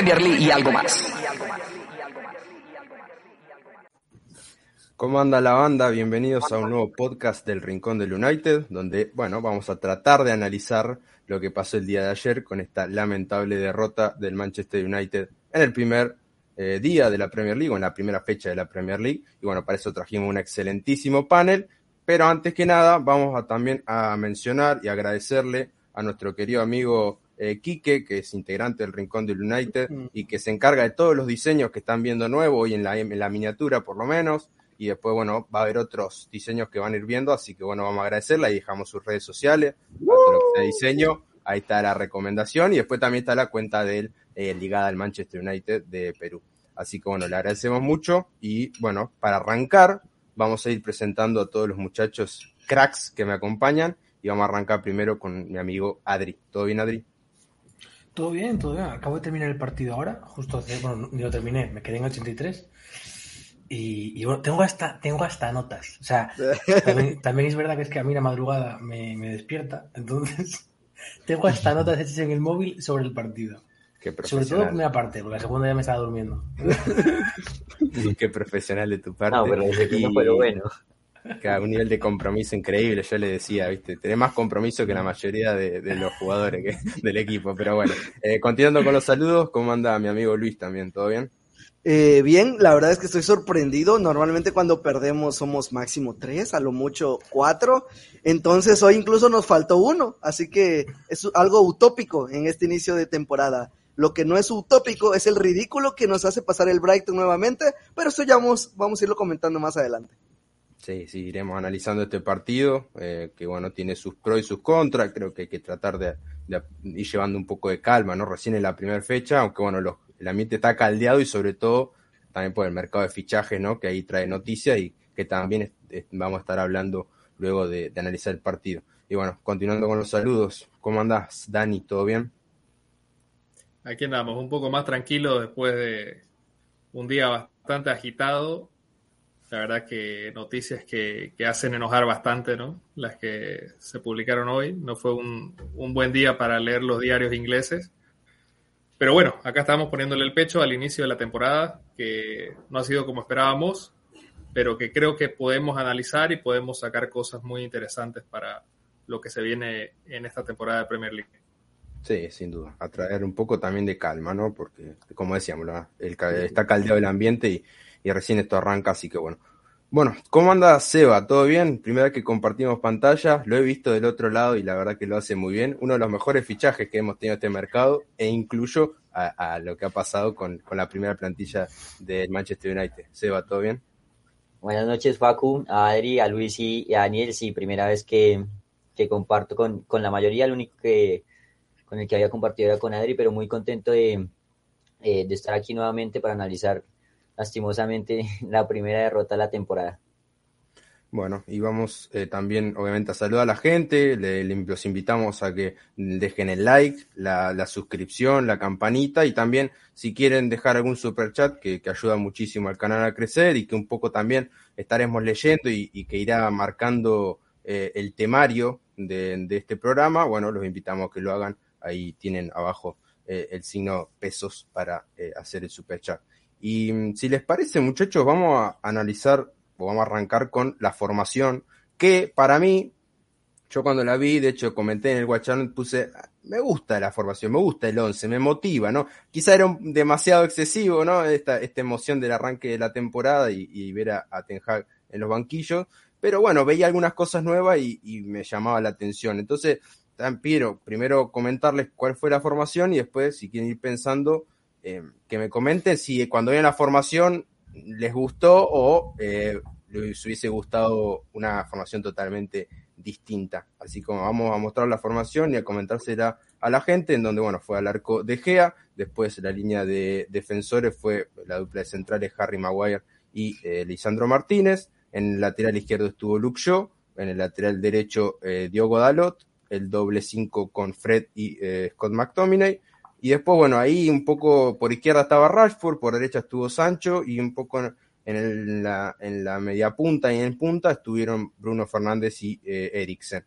Premier League y algo más. ¿Cómo anda la banda? Bienvenidos a un nuevo podcast del Rincón del United, donde, bueno, vamos a tratar de analizar lo que pasó el día de ayer con esta lamentable derrota del Manchester United en el primer eh, día de la Premier League, o en la primera fecha de la Premier League. Y bueno, para eso trajimos un excelentísimo panel. Pero antes que nada, vamos a también a mencionar y agradecerle a nuestro querido amigo eh, Quique, que es integrante del Rincón del United y que se encarga de todos los diseños que están viendo nuevos y en la, en la miniatura por lo menos y después, bueno, va a haber otros diseños que van a ir viendo, así que bueno, vamos a agradecerla y dejamos sus redes sociales, todo lo que sea diseño, ahí está la recomendación y después también está la cuenta de él eh, ligada al Manchester United de Perú. Así que bueno, le agradecemos mucho y bueno, para arrancar vamos a ir presentando a todos los muchachos cracks que me acompañan y vamos a arrancar primero con mi amigo Adri. ¿Todo bien, Adri? Todo bien, todo bien. Acabo de terminar el partido ahora, justo hace, bueno, ni lo terminé, me quedé en 83 y, bueno, tengo hasta, tengo hasta notas. O sea, también, es verdad que es que a mí la madrugada me, me despierta. Entonces, tengo hasta notas hechas en el móvil sobre el partido. Sobre todo la primera parte, porque la segunda ya me estaba durmiendo. Qué profesional de tu parte. No, pero y... pero bueno. Un nivel de compromiso increíble, yo le decía, viste, tenés más compromiso que la mayoría de, los jugadores del equipo, pero bueno. Eh, continuando con los saludos, ¿cómo anda mi amigo Luis también? ¿Todo bien? Eh, bien, la verdad es que estoy sorprendido. Normalmente cuando perdemos somos máximo tres, a lo mucho cuatro. Entonces hoy incluso nos faltó uno. Así que es algo utópico en este inicio de temporada. Lo que no es utópico es el ridículo que nos hace pasar el Brighton nuevamente, pero eso ya vamos, vamos a irlo comentando más adelante. Sí, sí, iremos analizando este partido, eh, que bueno, tiene sus pros y sus contras, creo que hay que tratar de, ir llevando un poco de calma, ¿no? Recién en la primera fecha, aunque bueno, los, el ambiente está caldeado y sobre todo también por el mercado de fichajes, ¿no? Que ahí trae noticias y que también vamos a estar hablando luego de, de, analizar el partido. Y bueno, continuando con los saludos, ¿cómo andás, Dani? ¿Todo bien? Aquí andamos, un poco más tranquilo después de un día bastante agitado. La verdad que noticias que, que hacen enojar bastante, ¿no? Las que se publicaron hoy. No fue un, un buen día para leer los diarios ingleses pero bueno, acá estamos poniéndole el pecho al inicio de la temporada, que no ha sido como esperábamos, pero que creo que podemos analizar y podemos sacar cosas muy interesantes para lo que se viene en esta temporada de Premier League. Sí, sin duda. A traer un poco también de calma, ¿no? Porque, como decíamos, el, está caldeado el ambiente y, y recién esto arranca, así que bueno, bueno, ¿cómo anda Seba? ¿Todo bien? Primera vez que compartimos pantalla, lo he visto del otro lado y la verdad que lo hace muy bien. Uno de los mejores fichajes que hemos tenido en este mercado e incluyo a, a lo que ha pasado con, con, la primera plantilla del Manchester United. Seba, ¿todo bien? Buenas noches, Facu, a Adri, a Luis y a Daniel. Sí, primera vez que, que comparto con, con, la mayoría, el único que con el que había compartido era con Adri, pero muy contento de, eh, de estar aquí nuevamente para analizar lastimosamente la primera derrota de la temporada. Bueno, y vamos eh, también obviamente a saludar a la gente, le, los invitamos a que dejen el like, la, la, suscripción, la campanita y también si quieren dejar algún super chat que, que, ayuda muchísimo al canal a crecer y que un poco también estaremos leyendo y, que irá marcando eh, el temario de, de, este programa, bueno, los invitamos a que lo hagan, ahí tienen abajo eh, el signo pesos para hacer el super chat. Y mm, si les parece, muchachos, vamos a analizar o vamos a arrancar con la formación, que para mí, yo cuando la vi, de hecho comenté en el WhatsApp, puse, me gusta la formación, me gusta el 11, me motiva, ¿no? Quizá era demasiado excesivo, ¿no? Esta, esta emoción del arranque de la temporada y, ver a, a, Ten Hag en los banquillos, pero bueno, veía algunas cosas nuevas y, y me llamaba la atención. Entonces, quiero primero comentarles cuál fue la formación y después, si quieren ir pensando, eh, que me comenten si cuando vean la formación les gustó o eh, les hubiese gustado una formación totalmente distinta. Así como vamos a mostrar la formación y a comentársela a la gente, en donde, bueno, fue al arco de Gea, después la línea de defensores fue la dupla de centrales Harry Maguire y eh, Lisandro Martínez, en el lateral izquierdo estuvo Luke Shaw, en el lateral derecho eh, Diogo Dalot, el doble 5 con Fred y eh, Scott McTominay, y después, bueno, ahí un poco por izquierda estaba Rashford, por derecha estuvo Sancho y un poco en, la, en la media punta y en punta estuvieron Bruno Fernández y eh, Eriksen.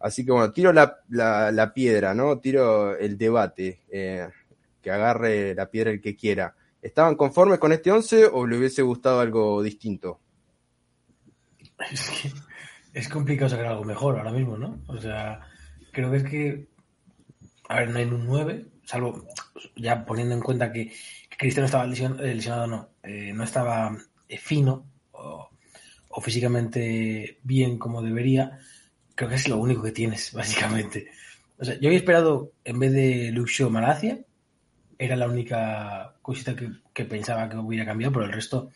Así que bueno, tiro la, la, piedra, ¿no? Tiro el debate. Eh, que agarre la piedra el que quiera. ¿Estaban conformes con este 11 o le hubiese gustado algo distinto? Es es complicado sacar algo mejor ahora mismo, ¿no? O sea, creo que es que. A ver, no hay un 9, salvo ya poniendo en cuenta que, Cristiano estaba lesion, eh, lesionado, no, eh, no estaba eh, fino o, o, físicamente bien como debería. Creo que es lo único que tienes, básicamente. O sea, yo había esperado, en vez de Luxio Malacia, era la única cosita que, que pensaba que hubiera cambiado, pero el resto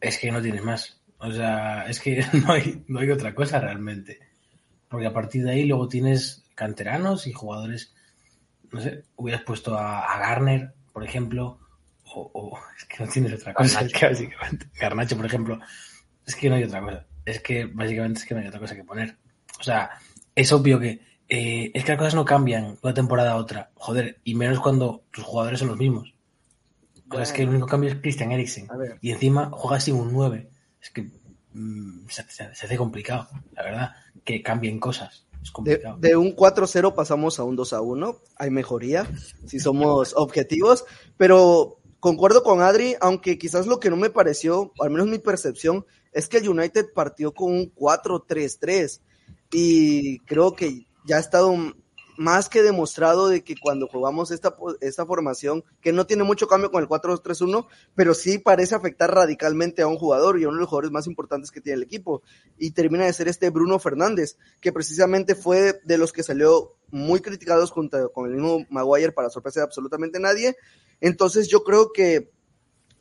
es que no tienes más. O sea, es que no hay, no hay otra cosa realmente. Porque a partir de ahí luego tienes canteranos y jugadores, no sé, hubieras puesto a, a Garner, por ejemplo, o, o, es que no tienes otra cosa. Es que básicamente, Garnacho, por ejemplo, es que no hay otra cosa. Es que básicamente es que no hay otra cosa que poner. O sea, es obvio que eh, es que las cosas no cambian de una temporada a otra. Joder, y menos cuando tus jugadores son los mismos. O sea, es que el único cambio es Christian Eriksen. Y encima juegas sin un 9 es que mmm, se, se, se, hace complicado, la verdad, que cambien cosas. Es complicado. De, de un 4-0 pasamos a un 2-1, hay mejoría, si somos objetivos, pero concuerdo con Adri, aunque quizás lo que no me pareció, al menos mi percepción, es que el United partió con un 4-3-3 y creo que ya ha estado más que demostrado de que cuando jugamos esta, esta formación, que no tiene mucho cambio con el 4-2-3-1, pero sí parece afectar radicalmente a un jugador y a uno de los jugadores más importantes que tiene el equipo. Y termina de ser este Bruno Fernández, que precisamente fue de los que salió muy criticados junto con el mismo Maguire para sorpresa de absolutamente nadie. Entonces yo creo que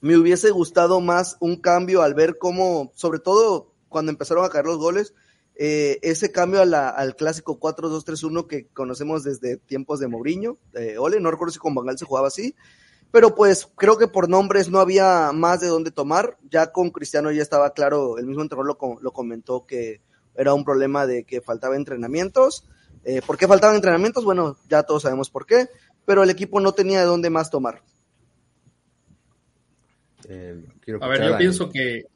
me hubiese gustado más un cambio al ver cómo, sobre todo cuando empezaron a caer los goles, eh, ese cambio a la, al clásico 4-2-3-1 que conocemos desde tiempos de Mourinho, eh, Ole, no recuerdo si con Bangal se jugaba así, pero pues creo que por nombres no había más de dónde tomar, ya con Cristiano ya estaba claro, el mismo entrenador lo, lo comentó que era un problema de que faltaba entrenamientos, eh, ¿por qué faltaban entrenamientos? Bueno, ya todos sabemos por qué, pero el equipo no tenía de dónde más tomar. a ver, yo pienso que,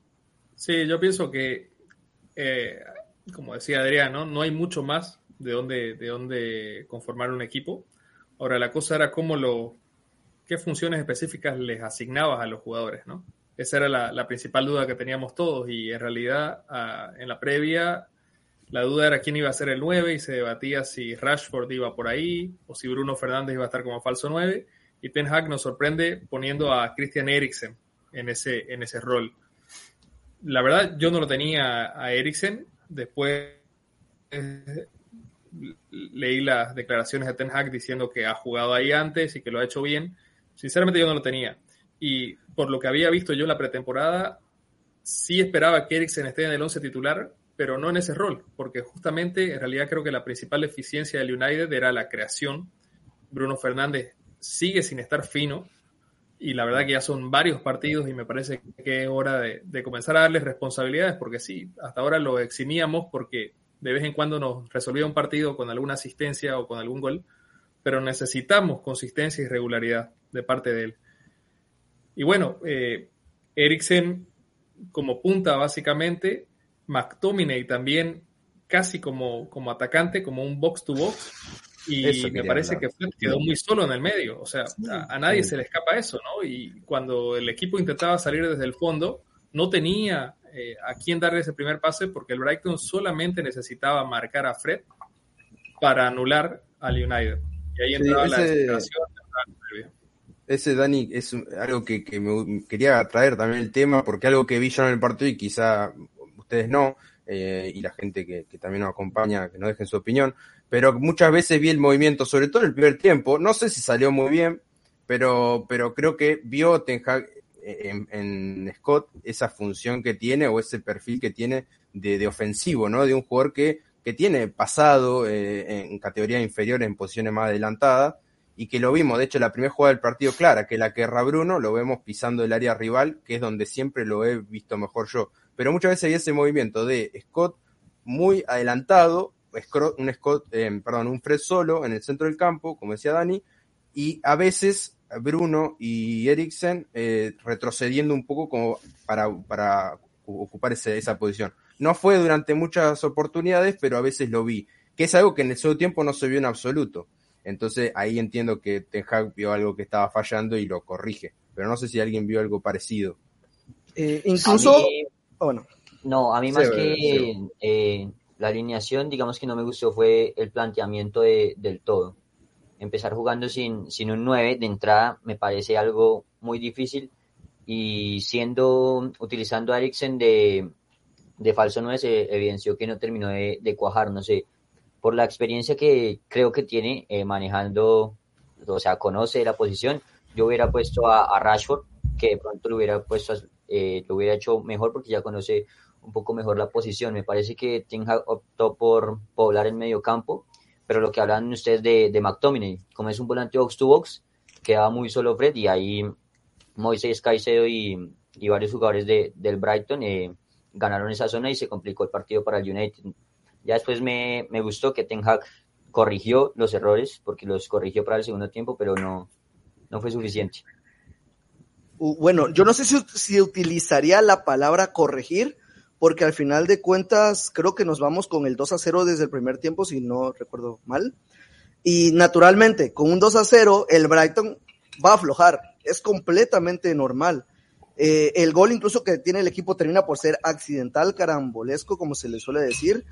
sí, yo pienso que eh, como decía Adrián, ¿no? hay mucho más de dónde, de dónde conformar un equipo. Ahora, la cosa era cómo lo, qué funciones específicas les asignabas a los jugadores, ¿no? Esa era la, principal duda que teníamos todos y en realidad en la previa la duda era quién iba a ser el 9 y se debatía si Rashford iba por ahí o si Bruno Fernández iba a estar como falso 9 y Ten Hag nos sorprende poniendo a Christian Eriksen en ese, en ese rol. La verdad, yo no lo tenía a Eriksen, Después eh, leí las declaraciones de Ten Hag diciendo que ha jugado ahí antes y que lo ha hecho bien. Sinceramente yo no lo tenía. Y por lo que había visto yo la pretemporada, sí esperaba que Eriksen esté en el 11 titular, pero no en ese rol, porque justamente en realidad creo que la principal eficiencia del United era la creación. Bruno Fernández sigue sin estar fino, y la verdad que ya son varios partidos y me parece que es hora de, comenzar a darles responsabilidades porque sí, hasta ahora lo eximíamos porque de vez en cuando nos resolvía un partido con alguna asistencia o con algún gol, pero necesitamos consistencia y regularidad de parte de él. Y bueno, eh, como punta básicamente, McTominay también casi como, como atacante, como un box to box, y me parece hablar. que Fred quedó muy solo en el medio. O sea, a, a nadie sí. se le escapa eso, ¿no? Y cuando el equipo intentaba salir desde el fondo, no tenía eh, a quién darle ese primer pase porque el Brighton solamente necesitaba marcar a Fred para anular al United. Y ahí entraba sí, ese, la desesperación. Ese, Dani, es algo que, que, me quería traer también el tema, porque algo que vi yo en el partido y quizá ustedes no, eh, y la gente que, que, también nos acompaña, que nos dejen su opinión, pero muchas veces vi el movimiento, sobre todo en el primer tiempo, no sé si salió muy bien, pero, pero creo que vio Hag en, Scott esa función que tiene o ese perfil que tiene de, ofensivo, ¿no? De un jugador que, que tiene pasado eh, en categoría inferior en posiciones más adelantadas y que lo vimos, de hecho, la primera jugada del partido clara, que la que erra Bruno, lo vemos pisando el área rival, que es donde siempre lo he visto mejor yo pero muchas veces hay ese movimiento de Scott muy adelantado, un Scott, eh, perdón, un Fred solo en el centro del campo, como decía Dani, y a veces Bruno y Eriksen eh, retrocediendo un poco como para, para ocupar ese, esa posición. No fue durante muchas oportunidades, pero a veces lo vi, que es algo que en el segundo tiempo no se vio en absoluto. Entonces ahí entiendo que Ten Hag vio algo que estaba fallando y lo corrige. Pero no sé si alguien vio algo parecido. Eh, incluso, mí- oh, No, a mí más Sí, que sí. eh, la alineación, digamos que no me gustó fue el planteamiento de- del todo. Empezar jugando sin, sin un 9 de entrada me parece algo muy difícil y siendo, utilizando a Eriksen de, de falso 9 se evidenció que no terminó de, de cuajar, no sé, por la experiencia que creo que tiene eh, manejando, o sea, conoce la posición, yo hubiera puesto a, Rashford, que de pronto lo hubiera puesto, eh, lo hubiera hecho mejor porque ya conoce un poco mejor la posición. Me parece que Ten Hag optó por poblar el medio campo, pero lo que hablan ustedes de, de McTominay, como es un volante box to box, quedaba muy solo Fred y ahí Moisés Caicedo y, y varios jugadores de, del Brighton eh, ganaron esa zona y se complicó el partido para el United. Ya después me, me gustó que Ten Hag corrigió los errores, porque los corrigió para el segundo tiempo, pero no, no fue suficiente. Bueno, yo no sé si, si utilizaría la palabra corregir, porque al final de cuentas creo que nos vamos con el 2 a 0 desde el primer tiempo, si no recuerdo mal. Y naturalmente, con un 2 a 0, el Brighton va a aflojar. Es completamente normal. Eh, el gol incluso que tiene el equipo termina por ser accidental, carambolesco, como se le suele decir.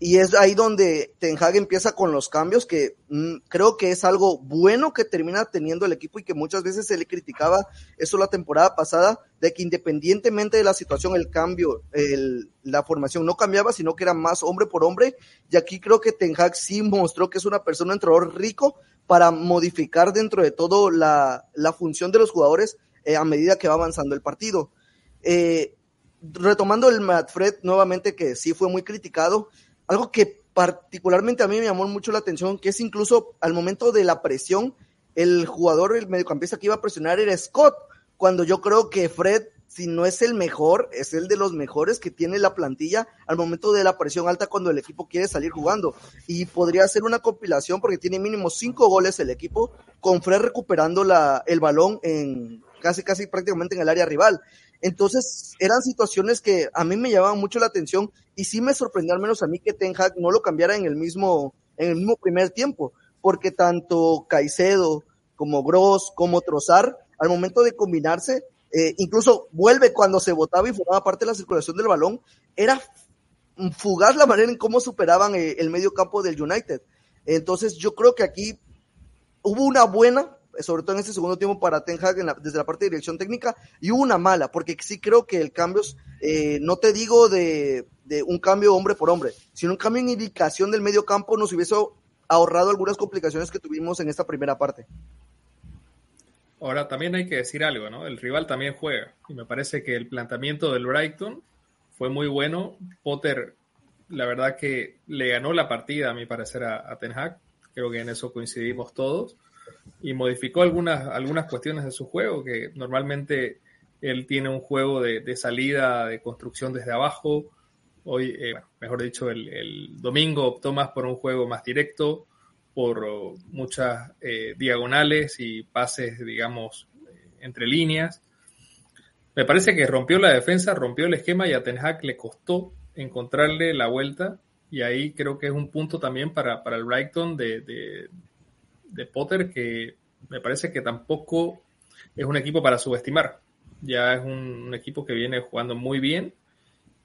Y es ahí donde Ten Hag empieza con los cambios, que mm, creo que es algo bueno que termina teniendo el equipo y que muchas veces se le criticaba eso la temporada pasada, de que independientemente de la situación, el cambio, la formación no cambiaba, sino que era más hombre por hombre. Y aquí creo que Ten Hag sí mostró que es una persona, un entrenador rico para modificar dentro de todo la, la función de los jugadores eh, a medida que va avanzando el partido. Eh, retomando el Madfred nuevamente, que sí fue muy criticado, algo que particularmente a mí me llamó mucho la atención, que es incluso al momento de la presión, el jugador, el mediocampista que iba a presionar era Scott, cuando yo creo que Fred, si no es el mejor, es el de los mejores que tiene la plantilla al momento de la presión alta cuando el equipo quiere salir jugando. Y podría ser una compilación porque tiene mínimo cinco goles el equipo, con Fred recuperando la, el balón en casi, casi prácticamente en el área rival. Entonces, eran situaciones que a mí me llamaban mucho la atención y sí me sorprendió al menos a mí que Ten Hag no lo cambiara en el mismo, en el mismo primer tiempo, porque tanto Caicedo como Gross como Trozar, al momento de combinarse, eh, incluso vuelve cuando se votaba y formaba parte de la circulación del balón, era fugaz la manera en cómo superaban eh, el medio campo del United. Entonces, yo creo que aquí hubo una buena, sobre todo en este segundo tiempo para Ten Hag en la- desde la parte de dirección técnica, y una mala, porque sí creo que el cambio, eh, no te digo de, de un cambio hombre por hombre, sino un cambio en indicación del medio campo nos hubiese ahorrado algunas complicaciones que tuvimos en esta primera parte. Ahora también hay que decir algo, ¿no? El rival también juega. Y me parece que el planteamiento del Brighton fue muy bueno. Potter, la verdad que le ganó la partida, a mi parecer, a, a Ten Hag. Creo que en eso coincidimos todos. Y modificó algunas, algunas cuestiones de su juego, que normalmente él tiene un juego de, de salida, de construcción desde abajo. Hoy, eh, bueno, mejor dicho, el, el domingo optó más por un juego más directo, por muchas eh, diagonales y pases, digamos, eh, entre líneas. Me parece que rompió la defensa, rompió el esquema y a Ten le costó encontrarle la vuelta y ahí creo que es un punto también para, para el Brighton de, de Potter que me parece que tampoco es un equipo para subestimar. Ya es un, un equipo que viene jugando muy bien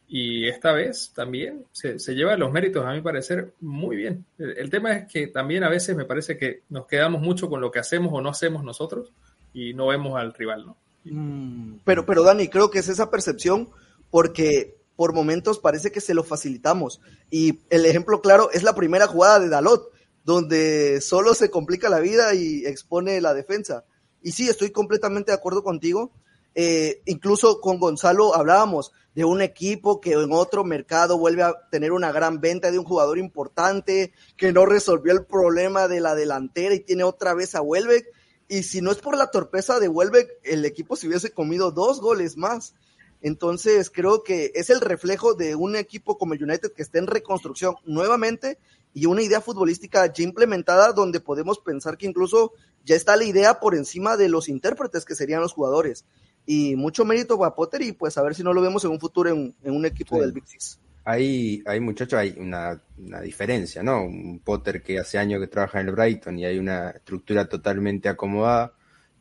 y esta vez también se, se, lleva los méritos, a mi parecer, muy bien. El, el, tema es que también a veces me parece que nos quedamos mucho con lo que hacemos o no hacemos nosotros y no vemos al rival, ¿no? Mm, pero, pero Dani, creo que es esa percepción porque por momentos parece que se lo facilitamos. Y el ejemplo claro es la primera jugada de Dalot, donde solo se complica la vida y expone la defensa. Y sí, estoy completamente de acuerdo contigo. Eh, incluso con Gonzalo hablábamos de un equipo que en otro mercado vuelve a tener una gran venta de un jugador importante que no resolvió el problema de la delantera y tiene otra vez a Welbeck. Y si no es por la torpeza de Welbeck, el equipo se hubiese comido dos goles más. Entonces creo que es el reflejo de un equipo como el United que está en reconstrucción nuevamente y una idea futbolística ya implementada donde podemos pensar que incluso ya está la idea por encima de los intérpretes que serían los jugadores y mucho mérito para Potter y pues a ver si no lo vemos en un futuro en, en un equipo sí. del Big Six. Ahí, ahí muchachos, hay una, una, diferencia, ¿no? Un Potter que hace años que trabaja en el Brighton y hay una estructura totalmente acomodada.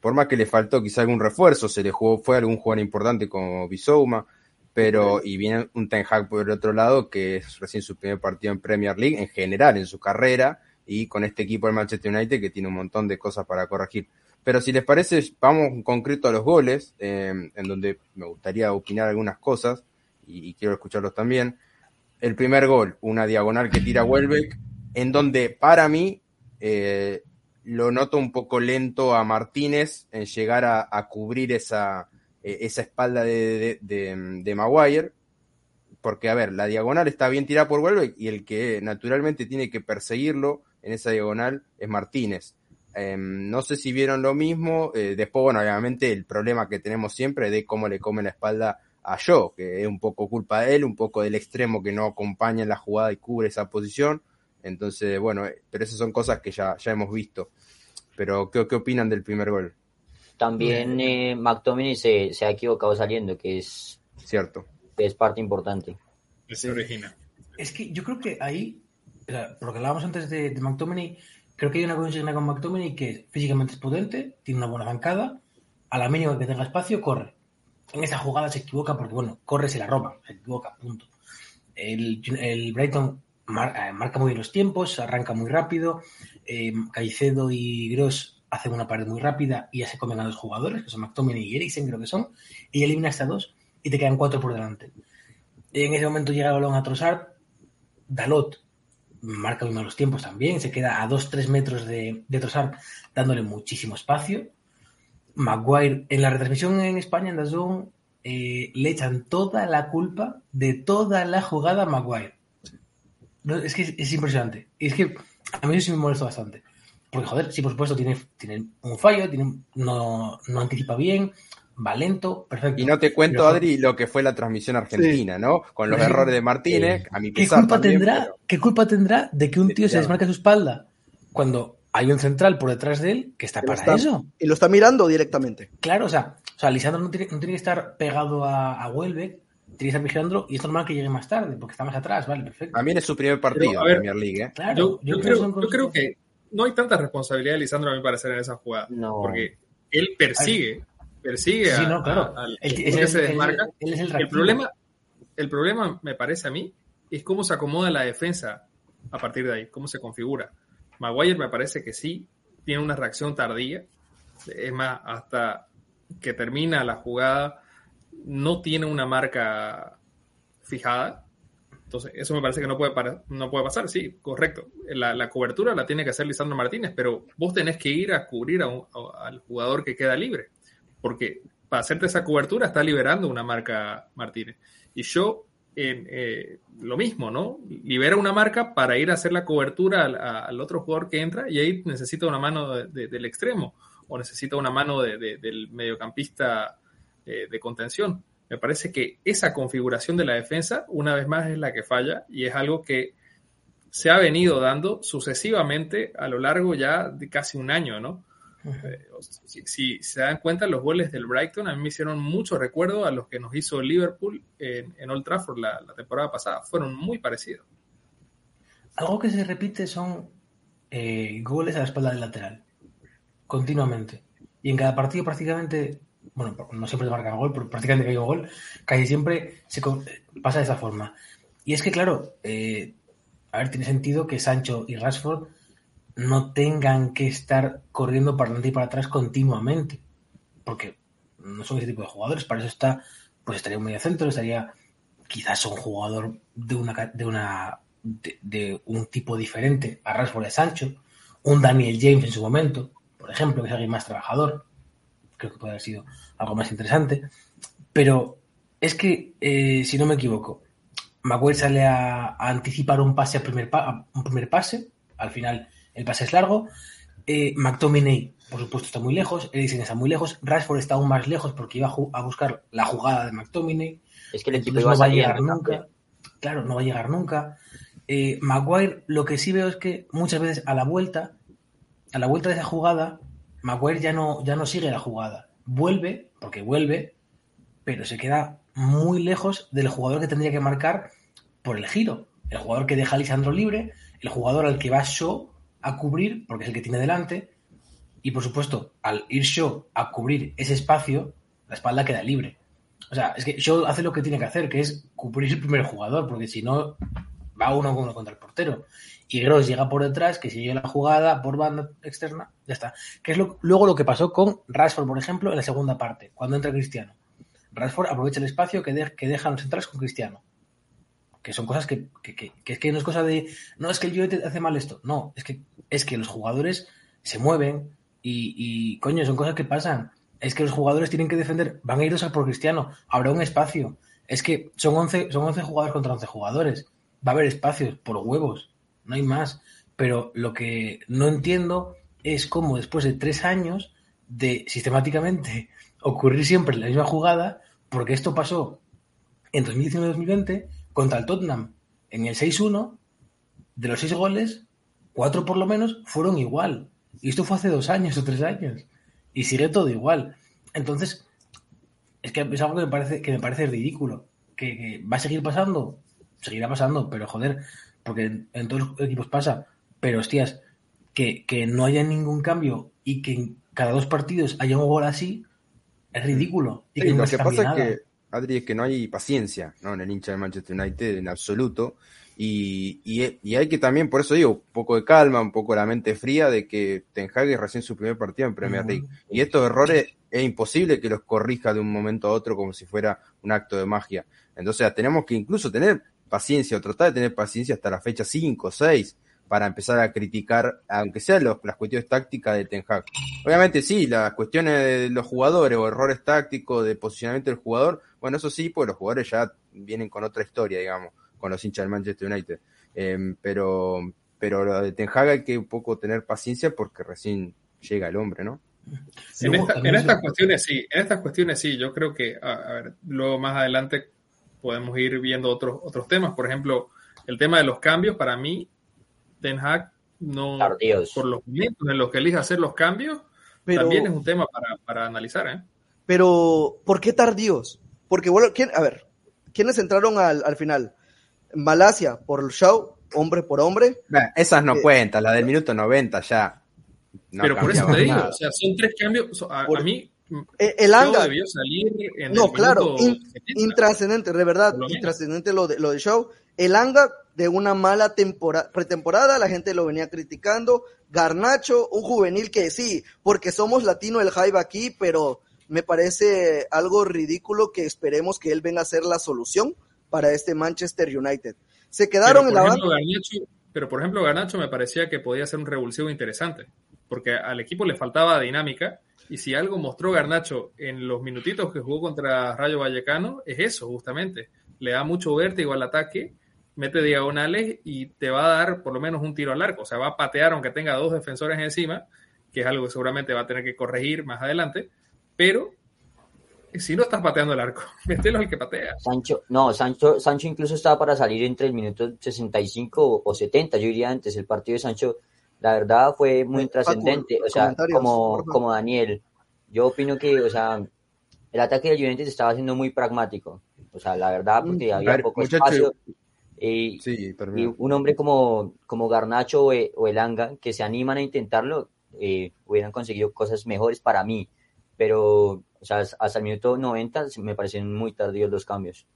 Por más que le faltó quizá algún refuerzo, se le jugó, fue algún jugador importante como Bisouma, pero y viene un Ten Hag por el otro lado que es recién su primer partido en Premier League en general en su carrera y con este equipo del Manchester United que tiene un montón de cosas para corregir. Pero si les parece, vamos en concreto a los goles, eh, en donde me gustaría opinar algunas cosas y, y, quiero escucharlos también. El primer gol, una diagonal que tira Welbeck, en donde para mí eh, lo noto un poco lento a Martínez en llegar a, cubrir esa, eh, esa espalda de, Maguire, porque a ver, la diagonal está bien tirada por Welbeck y el que naturalmente tiene que perseguirlo en esa diagonal es Martínez. Eh, no sé si vieron lo mismo, eh, después, bueno, obviamente el problema que tenemos siempre de cómo le come la espalda a Joe, que es un poco culpa de él, un poco del extremo que no acompaña en la jugada y cubre esa posición. Entonces, bueno, pero esas son cosas que ya, ya hemos visto. Pero, ¿qué, qué opinan del primer gol? También eh, McTominay se, se, ha equivocado saliendo, que es cierto. Que es parte importante. Se origina. Es que yo creo que ahí, porque hablábamos antes de, de McTominay, creo que hay una consigna con McTominay que físicamente es potente, tiene una buena zancada, a la mínima que tenga espacio, corre. En esa jugada se equivoca porque, bueno, corre se la roba, se equivoca, punto. El, el Brighton eh, marca muy bien los tiempos, arranca muy rápido, eh, Caicedo y Gross hacen una pared muy rápida y ya se comen a dos jugadores, que son McTominay y Eriksen, creo que son, y elimina hasta dos y te quedan cuatro por delante. En ese momento llega el balón a Trossard, Dalot marca muy malos tiempos también, se queda a 2-3 metros de, de dándole muchísimo espacio. Maguire, en la retransmisión en España, en Dazón, eh, le echan toda la culpa de toda la jugada a Maguire. No, es que es, es, impresionante. Y es que a mí eso sí me molesta bastante. Porque, joder, sí, por supuesto, tiene, tiene un fallo, tiene, no, no anticipa bien, va lento, perfecto. Y no te cuento, pero, Adri, lo que fue la transmisión argentina, sí. ¿no? Con los sí. errores de Martínez, a mi pesar ¿Qué culpa, también, tendrá, pero... ¿Qué culpa tendrá de que un tío se desmarque a su espalda cuando hay un central por detrás de él que está que para está, eso? Y lo está mirando directamente. Claro, o sea, o sea Lisandro no tiene, no tiene que estar pegado a, a Welbeck, tiene que estar vigilando y es normal que llegue más tarde porque está más atrás, vale, perfecto. También es su primer partido en Premier League, ¿eh? Claro, yo, creo, yo creo que no hay tanta responsabilidad de Lisandro a mi parecer en esa jugada. No. Porque él persigue, persigue sí, no, claro. al el, que el, se desmarca. Él, él es el, el, problema, el problema, me parece a mí, es cómo se acomoda la defensa a partir de ahí, cómo se configura. Maguire me parece que sí, tiene una reacción tardía. Es más, hasta que termina la jugada, no tiene una marca fijada. Entonces, eso me parece que no puede, no puede pasar, sí, correcto. La, la, cobertura la tiene que hacer Lisandro Martínez, pero vos tenés que ir a cubrir a un, al jugador que queda libre, porque para hacerte esa cobertura está liberando una marca Martínez. Y yo, eh, lo mismo, ¿no? Libera una marca para ir a hacer la cobertura al, otro jugador que entra y ahí necesita una mano de, de, del extremo o necesita una mano del mediocampista eh, de contención me parece que esa configuración de la defensa, una vez más, es la que falla y es algo que se ha venido dando sucesivamente a lo largo ya de casi un año, ¿no? Uh -huh. si, si, se dan cuenta, los goles del Brighton a mí me hicieron mucho recuerdo a los que nos hizo Liverpool en, en Old Trafford la, la, temporada pasada. Fueron muy parecidos. Algo que se repite son eh, goles a la espalda del lateral, continuamente. Y en cada partido prácticamente bueno, no siempre te marcan gol, pero prácticamente que hay gol, casi siempre se pasa de esa forma. Y es que, claro, eh, a ver, tiene sentido que Sancho y Rashford no tengan que estar corriendo para adelante y para atrás continuamente, porque no son ese tipo de jugadores, para eso está, pues estaría un medio centro, estaría quizás un jugador de una de un tipo diferente a Rashford y a Sancho, un Daniel James en su momento, por ejemplo, que es alguien más trabajador creo que puede haber sido algo más interesante. Pero es que, eh, si no me equivoco, Maguire sale a, a anticipar un pase a primer, pa a un primer pase, al final el pase es largo. Eh, McTominay, por supuesto, está muy lejos, Edison está muy lejos, Rashford está aún más lejos porque iba a, a buscar la jugada de McTominay. Es que el equipo no va a llegar nunca. Claro, no va a llegar nunca. Eh, Maguire, lo que sí veo es que muchas veces a la vuelta, a la vuelta de esa jugada, Maguire ya no, ya no sigue la jugada. Vuelve, porque vuelve, pero se queda muy lejos del jugador que tendría que marcar por el giro. El jugador que deja a Lisandro libre, el jugador al que va Shaw a cubrir, porque es el que tiene delante, y por supuesto, al ir Shaw a cubrir ese espacio, la espalda queda libre. O sea, es que Shaw hace lo que tiene que hacer, que es cubrir el primer jugador, porque si no, va uno a uno contra el portero. Y Gross llega por detrás, que sigue la jugada por banda externa, ya está. Que es lo, luego lo que pasó con Rashford, por ejemplo, en la segunda parte, cuando entra Cristiano. Rashford aprovecha el espacio que, que dejan los centrales con Cristiano. Que son cosas que, que, que, es que no es cosa de, no, es que el United hace mal esto. No, es que, es que los jugadores se mueven y, y, coño, son cosas que pasan. Es que los jugadores tienen que defender, van a ir dos a por Cristiano, habrá un espacio. Es que son 11, son 11 jugadores contra 11 jugadores. Va a haber espacios por huevos no hay más. Pero lo que no entiendo es cómo después de tres años de sistemáticamente ocurrir siempre la misma jugada, porque esto pasó en 2019-2020 contra el Tottenham en el 6-1, de los seis goles, cuatro por lo menos fueron igual. Y esto fue hace dos años o tres años. Y sigue todo igual. Entonces, es que es algo que me parece, que me parece ridículo. Que, que va a seguir pasando, seguirá pasando, pero joder, porque en, en, todos los equipos pasa, pero hostias, que, que, no haya ningún cambio y que en cada dos partidos haya un gol así, es ridículo. Y sí, que no lo que pasa nada. es que, Adri, es que no hay paciencia ¿no? en el hincha de Manchester United en absoluto. Y, y, y, hay que también, por eso digo, un poco de calma, un poco la mente fría de que Ten Hag es recién su primer partido en Premier League. Y estos errores es imposible que los corrija de un momento a otro como si fuera un acto de magia. Entonces tenemos que incluso tener paciencia o tratar de tener paciencia hasta la fecha 5 o 6 para empezar a criticar, aunque sean los, las cuestiones tácticas de Ten Hag. Obviamente sí, las cuestiones de los jugadores o errores tácticos de posicionamiento del jugador, bueno, eso sí, pues los jugadores ya vienen con otra historia, digamos, con los hinchas del Manchester United. Eh, pero, pero lo de Ten Hag hay que un poco tener paciencia porque recién llega el hombre, ¿no? En, esta, en estas cuestiones sí, en estas cuestiones sí, yo creo que, a, a ver, luego más adelante podemos ir viendo otros, otros temas. Por ejemplo, el tema de los cambios, para mí, Ten Hag no, por los momentos en los que elige hacer los cambios, pero, también es un tema para, para analizar. ¿eh? Pero, ¿por qué tardíos? Porque, bueno, ¿quién, a ver, ¿quiénes entraron al, al final? Malasia por el show, hombre por hombre. Nah, esas no eh, cuentan, la del minuto 90 ya. No pero por eso te digo, nada. o sea, son tres cambios. A, por, a mí, el Anga. debió salir en no, el claro, in, intrascendente, de verdad, intrascendente lo de, lo de Show. El Anga de una mala temporada, pretemporada, la gente lo venía criticando. Garnacho, un juvenil que sí, porque somos latino el hype aquí, pero me parece algo ridículo que esperemos que él venga a ser la solución para este Manchester United. Se quedaron en la ejemplo, Garnacho, pero por ejemplo, Garnacho me parecía que podía ser un revulsivo interesante, porque al equipo le faltaba dinámica y si algo mostró Garnacho en los minutitos que jugó contra Rayo Vallecano, es eso, justamente. Le da mucho vértigo al ataque, mete diagonales y te va a dar por lo menos un tiro al arco. O sea, va a patear aunque tenga dos defensores encima, que es algo que seguramente va a tener que corregir más adelante. Pero si no estás pateando el arco, mételo al que patea. Sancho, no, Sancho, Sancho incluso estaba para salir entre el minuto 65 o 70, yo diría antes. El partido de Sancho la verdad fue muy trascendente, o sea, como, como Daniel, yo opino que, o sea, el ataque del Juventus estaba siendo muy pragmático, o sea, la verdad, porque Mm, había ver, poco muchacho, espacio, y, Sí, y un hombre como, como Garnacho o, o Elanga, que se animan a intentarlo, eh, hubieran conseguido cosas mejores para mí, pero, o sea, hasta el minuto 90 me parecen muy tardíos los cambios.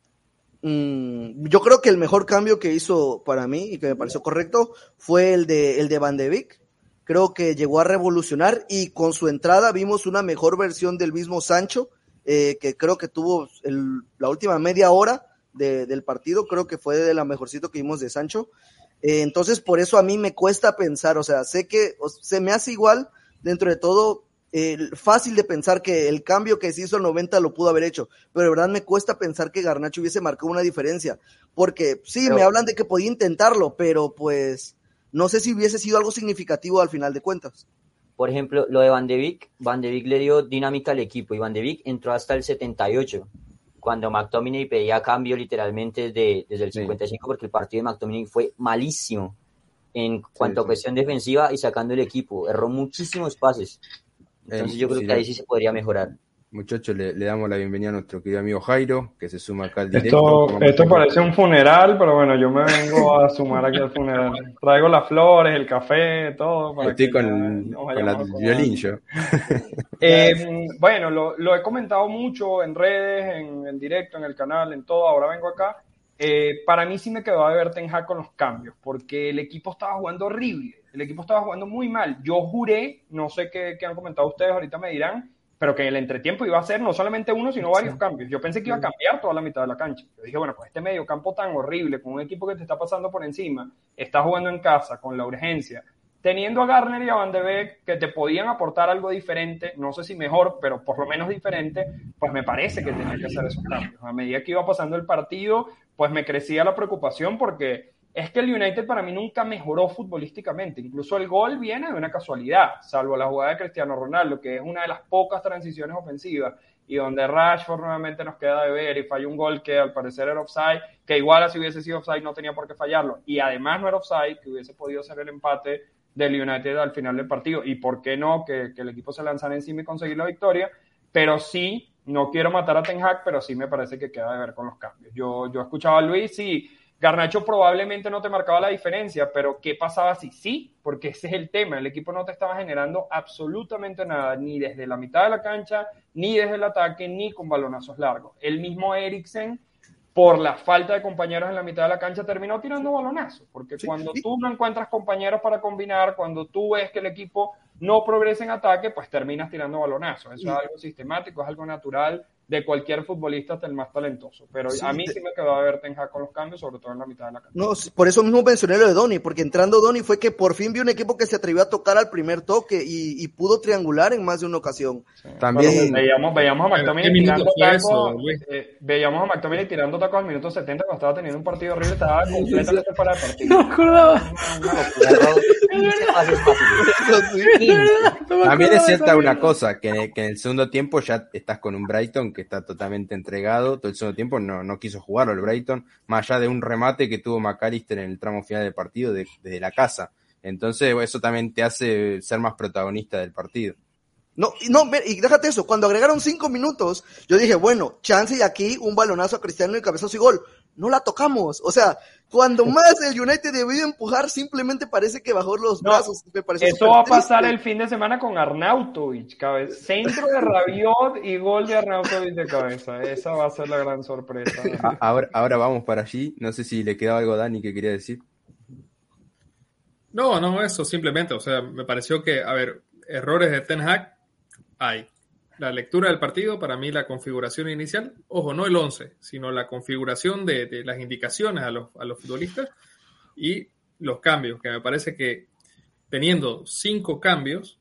Mm, yo creo que el mejor cambio que hizo para mí y que me pareció correcto fue el de, el de Van de Beek. Creo que llegó a revolucionar y con su entrada vimos una mejor versión del mismo Sancho, eh, que creo que tuvo la última media hora de, del partido, creo que fue de la mejorcito que vimos de Sancho. Eh, entonces, por eso a mí me cuesta pensar, o sea, sé que se me hace igual dentro de todo eh, fácil de pensar que el cambio que se hizo el 90 lo pudo haber hecho, pero de verdad me cuesta pensar que Garnacho hubiese marcado una diferencia, porque sí, Pero- me hablan de que podía intentarlo, pero pues no sé si hubiese sido algo significativo al final de cuentas. Por ejemplo, lo de Van de Beek, Van de Beek le dio dinámica al equipo y Van de Beek entró hasta el 78, cuando McTominay pedía cambio literalmente desde, desde el Sí. 55 porque el partido de McTominay fue malísimo en cuanto sí. a cuestión defensiva y sacando el equipo, erró muchísimos pases. Entonces Eh, yo creo sí, que ahí sí se podría mejorar. Muchachos, le, damos la bienvenida a nuestro querido amigo Jairo, que se suma acá al directo. Esto, esto parece un funeral, pero bueno, yo me vengo a sumar aquí al funeral. Traigo las flores, el café, todo. Para Estoy con, el violín yo. Eh, bueno, lo, lo, he comentado mucho en redes, en, en, directo, en el canal, en todo. Ahora vengo acá. Eh, para mí sí me quedó a ver Ten Hag con los cambios, porque el equipo estaba jugando horrible. El equipo estaba jugando muy mal. Yo juré, no sé qué, qué han comentado ustedes, ahorita me dirán pero que el entretiempo iba a ser no solamente uno, sino varios cambios. Yo pensé que iba a cambiar toda la mitad de la cancha. Yo dije, bueno, pues este medio campo tan horrible, con un equipo que te está pasando por encima, está jugando en casa, con la urgencia, teniendo a Garner y a Van de Beek que te podían aportar algo diferente, no sé si mejor, pero por lo menos diferente, pues me parece que tenía que hacer esos cambios. A medida que iba pasando el partido, pues me crecía la preocupación porque es que el United para mí nunca mejoró futbolísticamente. Incluso el gol viene de una casualidad, salvo la jugada de Cristiano Ronaldo, que es una de las pocas transiciones ofensivas y donde Rashford nuevamente nos queda de ver y falla un gol que al parecer era offside, que igual si hubiese sido offside no tenía por qué fallarlo. Y además no era offside, que hubiese podido ser el empate del United al final del partido. Y por qué no, que, el equipo se lanzara encima y conseguir la victoria. Pero sí, no quiero matar a Ten Hag, pero sí me parece que queda de ver con los cambios. Yo, yo escuchaba a Luis y Garnacho probablemente no te marcaba la diferencia, pero ¿qué pasaba si sí? Porque ese es el tema. El equipo no te estaba generando absolutamente nada, ni desde la mitad de la cancha, ni desde el ataque, ni con balonazos largos. El mismo Eriksen, por la falta de compañeros en la mitad de la cancha, terminó tirando balonazos. Porque cuando tú no encuentras compañeros para combinar, cuando tú ves que el equipo no progresa en ataque, pues terminas tirando balonazos. Eso es algo sistemático, es algo natural de cualquier futbolista hasta el más talentoso. Pero a mí sí me quedó a ver Ten con los cambios, sobre todo en la mitad de la cancha. No, por eso mismo mencioné lo de Donny, porque entrando Donny fue que por fin vi un equipo que se atrevió a tocar al primer toque y, pudo triangular en más de una ocasión. También veíamos, veíamos a McTominay tirando tacos, eh, veíamos a McTominay tirando tacos al minuto 70 cuando estaba teniendo un partido horrible, estaba completamente fuera de partido. No acordaba. También es cierta una cosa, que, que en el segundo tiempo ya estás con un Brighton que está totalmente entregado. Todo el segundo tiempo no, no quiso jugarlo el Brighton, más allá de un remate que tuvo McAllister en el tramo final del partido desde la casa. Entonces, eso también te hace ser más protagonista del partido. No, no, y déjate eso, cuando agregaron cinco minutos, yo dije, bueno, chance y aquí un balonazo a Cristiano y cabezazo y gol no la tocamos. O sea, cuando más el United debió empujar, simplemente parece que bajó los brazos. eso va a pasar el fin de semana con Arnautovic, cabeza. Centro de Rabiot y gol de Arnautovic de cabeza. Esa va a ser la gran sorpresa. Ahora, ahora vamos para allí. No sé si le quedaba algo a Dani que quería decir. No, no, eso simplemente. O sea, me pareció que, a ver, errores de Ten Hag hay la lectura del partido, para mí la configuración inicial, ojo, no el 11, sino la configuración de, las indicaciones a los, a los, futbolistas y los cambios, que me parece que teniendo cinco cambios,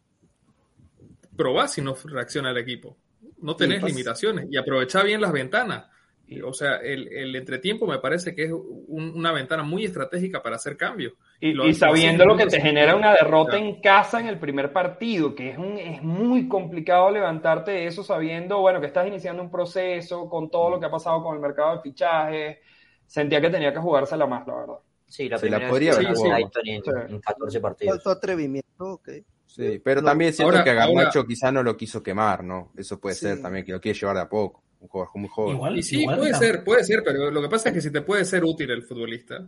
probá si no reacciona el equipo. No tenés limitaciones y aprovechá bien las ventanas. O sea, el, el entretiempo me parece que es una ventana muy estratégica para hacer cambios. Y, sabiendo lo que te genera una derrota en casa en el primer partido, que es, un, es muy complicado levantarte de eso sabiendo, bueno, que estás iniciando un proceso con todo lo que ha pasado con el mercado de fichajes. Sentía que tenía que jugársela más, la verdad. Sí, la primera podría haber en, 14 partidos. Faltó atrevimiento, ok. Sí, pero también siento que a Garnacho quizá no lo quiso quemar, ¿no? Eso puede ser también, que lo quiere llevar de a poco. Un jugador muy joven. Igual, y sí, puede ser, puede ser, pero lo que pasa es que si te puede ser útil el futbolista,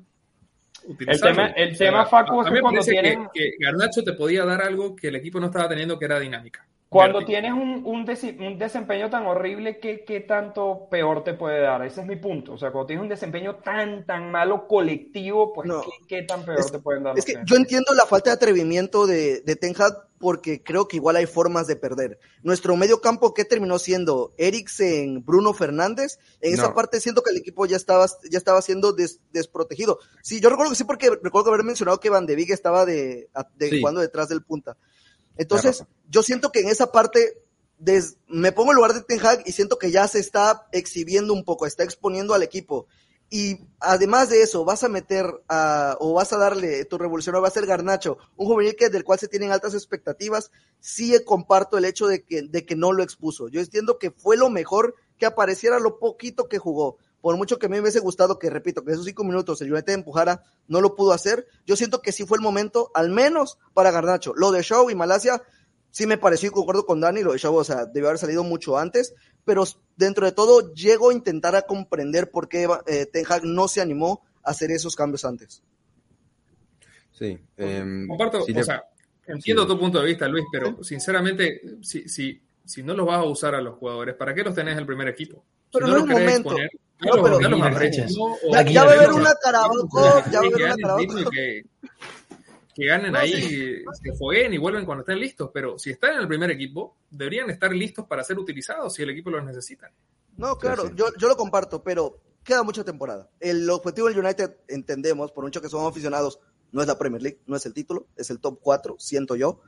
el tema, el tema Facu, es que cuando tienen... que, Garnacho te podía dar algo que el equipo no estaba teniendo, que era dinámica. Cuando tienes un, un, desempeño tan horrible, ¿qué, ¿qué, tanto peor te puede dar? Ese es mi punto. O sea, cuando tienes un desempeño tan, tan malo colectivo, pues ¿qué, tan peor te pueden dar? Es que yo entiendo la falta de atrevimiento de, de Ten Hag porque creo que igual hay formas de perder. Nuestro medio campo, ¿qué terminó siendo? Eriksen, Bruno Fernández. En esa parte siento que el equipo ya estaba, ya estaba siendo desprotegido. Sí, yo recuerdo que sí, porque recuerdo haber mencionado que Van de Viga estaba de, jugando detrás del punta. Entonces, yo siento que en esa parte me pongo en lugar de Ten Hag y siento que ya se está exhibiendo un poco, está exponiendo al equipo. Y además de eso, vas a meter a, o vas a darle, tu revolucionario va a ser Garnacho, un juvenil que, del cual se tienen altas expectativas. Sí comparto el hecho de que, de que no lo expuso. Yo entiendo que fue lo mejor que apareciera lo poquito que jugó. Por mucho que a mí me hubiese gustado que, repito, que esos cinco minutos el United empujara, no lo pudo hacer. Yo siento que sí fue el momento, al menos para Garnacho. Lo de Show y Malasia, sí me pareció y concuerdo con Dani, lo de Chavo, o sea, debió haber salido mucho antes, pero dentro de todo llego a intentar a comprender por qué eh, Ten Hag no se animó a hacer esos cambios antes. Sí. Eh, Comparto, si o le- sea, entiendo sí. tu punto de vista, Luis, pero sinceramente, si, si, si no los vas a usar a los jugadores, ¿para qué los tenés en el primer equipo? Si Pero no los es el momento. exponer, No, pero- dalos a Y préstamo, o Ya, ya va a haber una Carabaco, ya va a que haber una ganen Carabaco. que, que ganen No, ahí, sí. se fogueen y vuelven cuando estén listos. Pero si están en el primer equipo, deberían estar listos para ser utilizados si el equipo los necesita. No, claro, sí. Yo, yo lo comparto, pero queda mucha temporada. El objetivo del United, entendemos, por mucho que somos aficionados, no es la Premier League, no es el título, es el top 4, siento yo.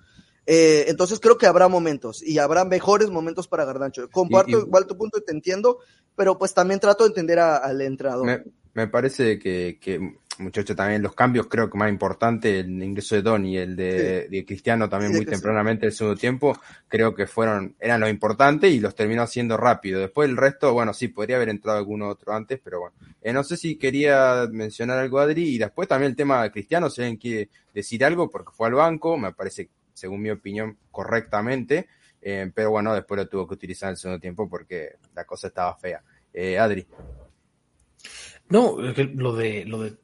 Eh, entonces creo que habrá momentos y habrá mejores momentos para Garnacho. Comparto Y- y- igual tu punto y te entiendo, pero pues también trato de entender a- al entrenador. Me, me parece que, que, muchacho, también los cambios creo que más importante, el ingreso de Don y el de, de Cristiano también Sí, muy tempranamente el segundo tiempo, creo que fueron, eran lo importante y los terminó haciendo rápido. Después el resto, bueno, sí, podría haber entrado alguno otro antes, pero bueno. Eh, no sé si quería mencionar algo Adri y después también el tema de Cristiano, si alguien quiere decir algo, porque fue al banco, me parece, según mi opinión, correctamente. Eh, pero bueno, después lo tuvo que utilizar en el segundo tiempo porque la cosa estaba fea. Eh, Adri. No, lo de, lo de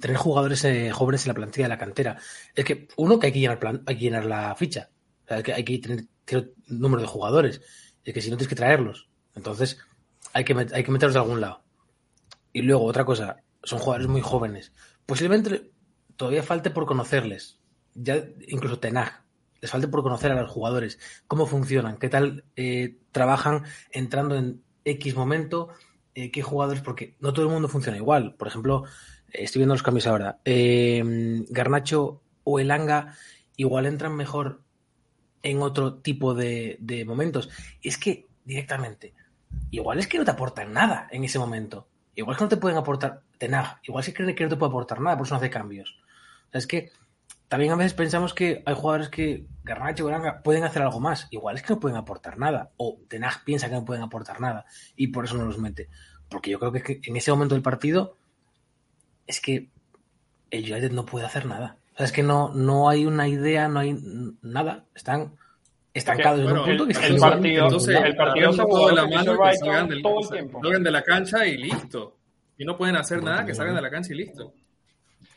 tener jugadores eh, jóvenes en la plantilla de la cantera. Es que, uno, que hay que llenar, llenar la ficha. Que hay que tener cierto número de jugadores. Es que si no tienes que traerlos. Entonces, hay que, hay que meterlos de algún lado. Y luego, otra cosa, son jugadores muy jóvenes. Posiblemente todavía falte por conocerles. Ya, incluso Tenag. Les falte por conocer a los jugadores. Cómo funcionan, qué tal eh, trabajan entrando en X momento, eh, qué jugadores, porque no todo el mundo funciona igual. Por ejemplo, eh, estoy viendo los cambios ahora. Eh, Garnacho o Elanga igual entran mejor en otro tipo de, momentos. Es que directamente, igual es que no te aportan nada en ese momento. Igual es que no te pueden aportar de nada. Igual es que creen que no te puede aportar nada, por eso no hace cambios. O sea, es que también a veces pensamos que hay jugadores que Garnacho o Elanga pueden hacer algo más. Igual es que no pueden aportar nada. O Tenag piensa que no pueden aportar nada. Y por eso no los mete. Porque yo creo que, es que en ese momento del partido es que el United no puede hacer nada. O sea, es que no, no hay una idea, no hay nada. Están estancados en Bueno, un punto el, que están el igual partido, entonces, el partido se se jugó de la mano que salgan del, todo el tiempo. salgan de la cancha y listo. Y no pueden hacer nada que salgan de la cancha y listo.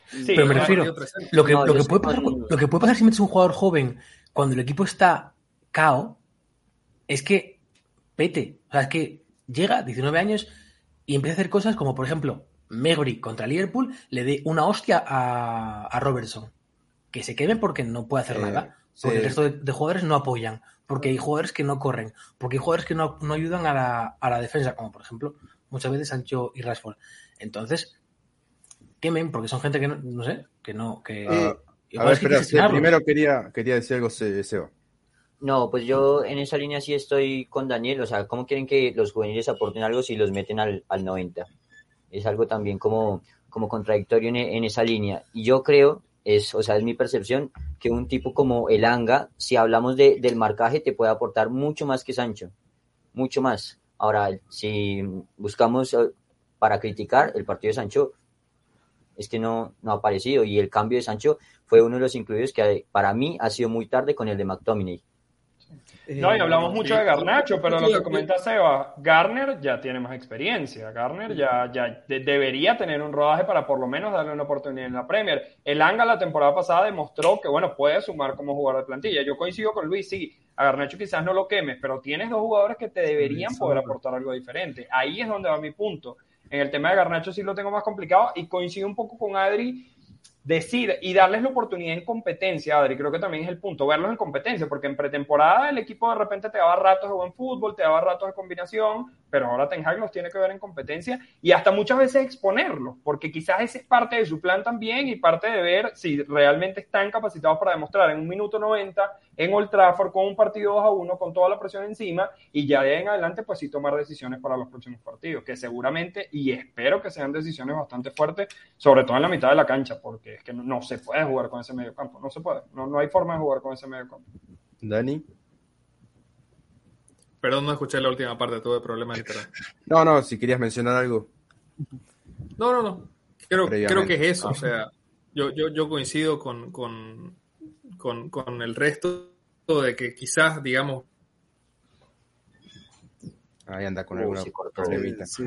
Sí, Pero me refiero, partido 3-0. lo que, No, lo, que puede pasar, con- lo que puede pasar si metes un jugador joven cuando el equipo está cao es que pete. O sea, es que llega, 19 años, y empieza a hacer cosas como, por ejemplo, Megri contra Liverpool le dé una hostia a, a Robertson. Que se queme porque no puede hacer Eh, nada. Porque sí. el resto de, de jugadores no apoyan. Porque hay jugadores que no corren. Porque hay jugadores que no, no ayudan a la, a la defensa, como por ejemplo, muchas veces Sancho y Rashford. Entonces, quemen, porque son gente que no, no sé, que no, que Ah, a ver, espera, que primero quería, quería decir algo, Se- Seba. No, pues yo en esa línea sí estoy con Daniel. O sea, ¿cómo quieren que los juveniles aporten algo si los meten al, al 90? Es algo también como, como contradictorio en, en esa línea. Y yo creo, es, o sea, es mi percepción, que un tipo como el Anga, si hablamos de, del marcaje, te puede aportar mucho más que Sancho. Mucho más. Ahora, si buscamos eh, para criticar el partido de Sancho, es que no, no ha aparecido. Y el cambio de Sancho fue uno de los incluidos que eh, para mí ha sido muy tarde con el de McTominay. No, y hablamos mucho sí. de Garnacho, pero lo que sí. comenta Seba, Garner ya tiene más experiencia. Garner ya, ya de- debería tener un rodaje para por lo menos darle una oportunidad en la Premier. El Anga la temporada pasada demostró que, bueno, puede sumar como jugador de plantilla. Yo coincido con Luis, sí, a Garnacho quizás no lo quemes, pero tienes dos jugadores que te deberían Sí, poder aportar algo diferente. Ahí es donde va mi punto. En el tema de Garnacho sí lo tengo más complicado y coincido un poco con Adri decide y darles la oportunidad en competencia, Adri, creo que también es el punto, verlos en competencia, porque en pretemporada el equipo de repente te daba ratos de buen fútbol, te daba ratos de combinación, pero ahora Ten Hag los tiene que ver en competencia y hasta muchas veces exponerlos, porque quizás ese es parte de su plan también y parte de ver si realmente están capacitados para demostrar en un minuto 90 en Old Trafford con un partido 2 a 1 con toda la presión encima y ya de ahí en adelante pues sí tomar decisiones para los próximos partidos, que seguramente y espero que sean decisiones bastante fuertes, sobre todo en la mitad de la cancha, porque es que no, no se puede jugar con ese medio campo, no se puede, no, no hay forma de jugar con ese medio campo. Dani. Perdón, no escuché la última parte, tuve problemas de internet. No, no, si querías mencionar algo. No, no, no. Creo, creo que es eso. O sea, yo, yo, yo coincido con, con, con, con el resto de que quizás, digamos, Ahí anda con Uy, alguna cortó. problemita. Sí.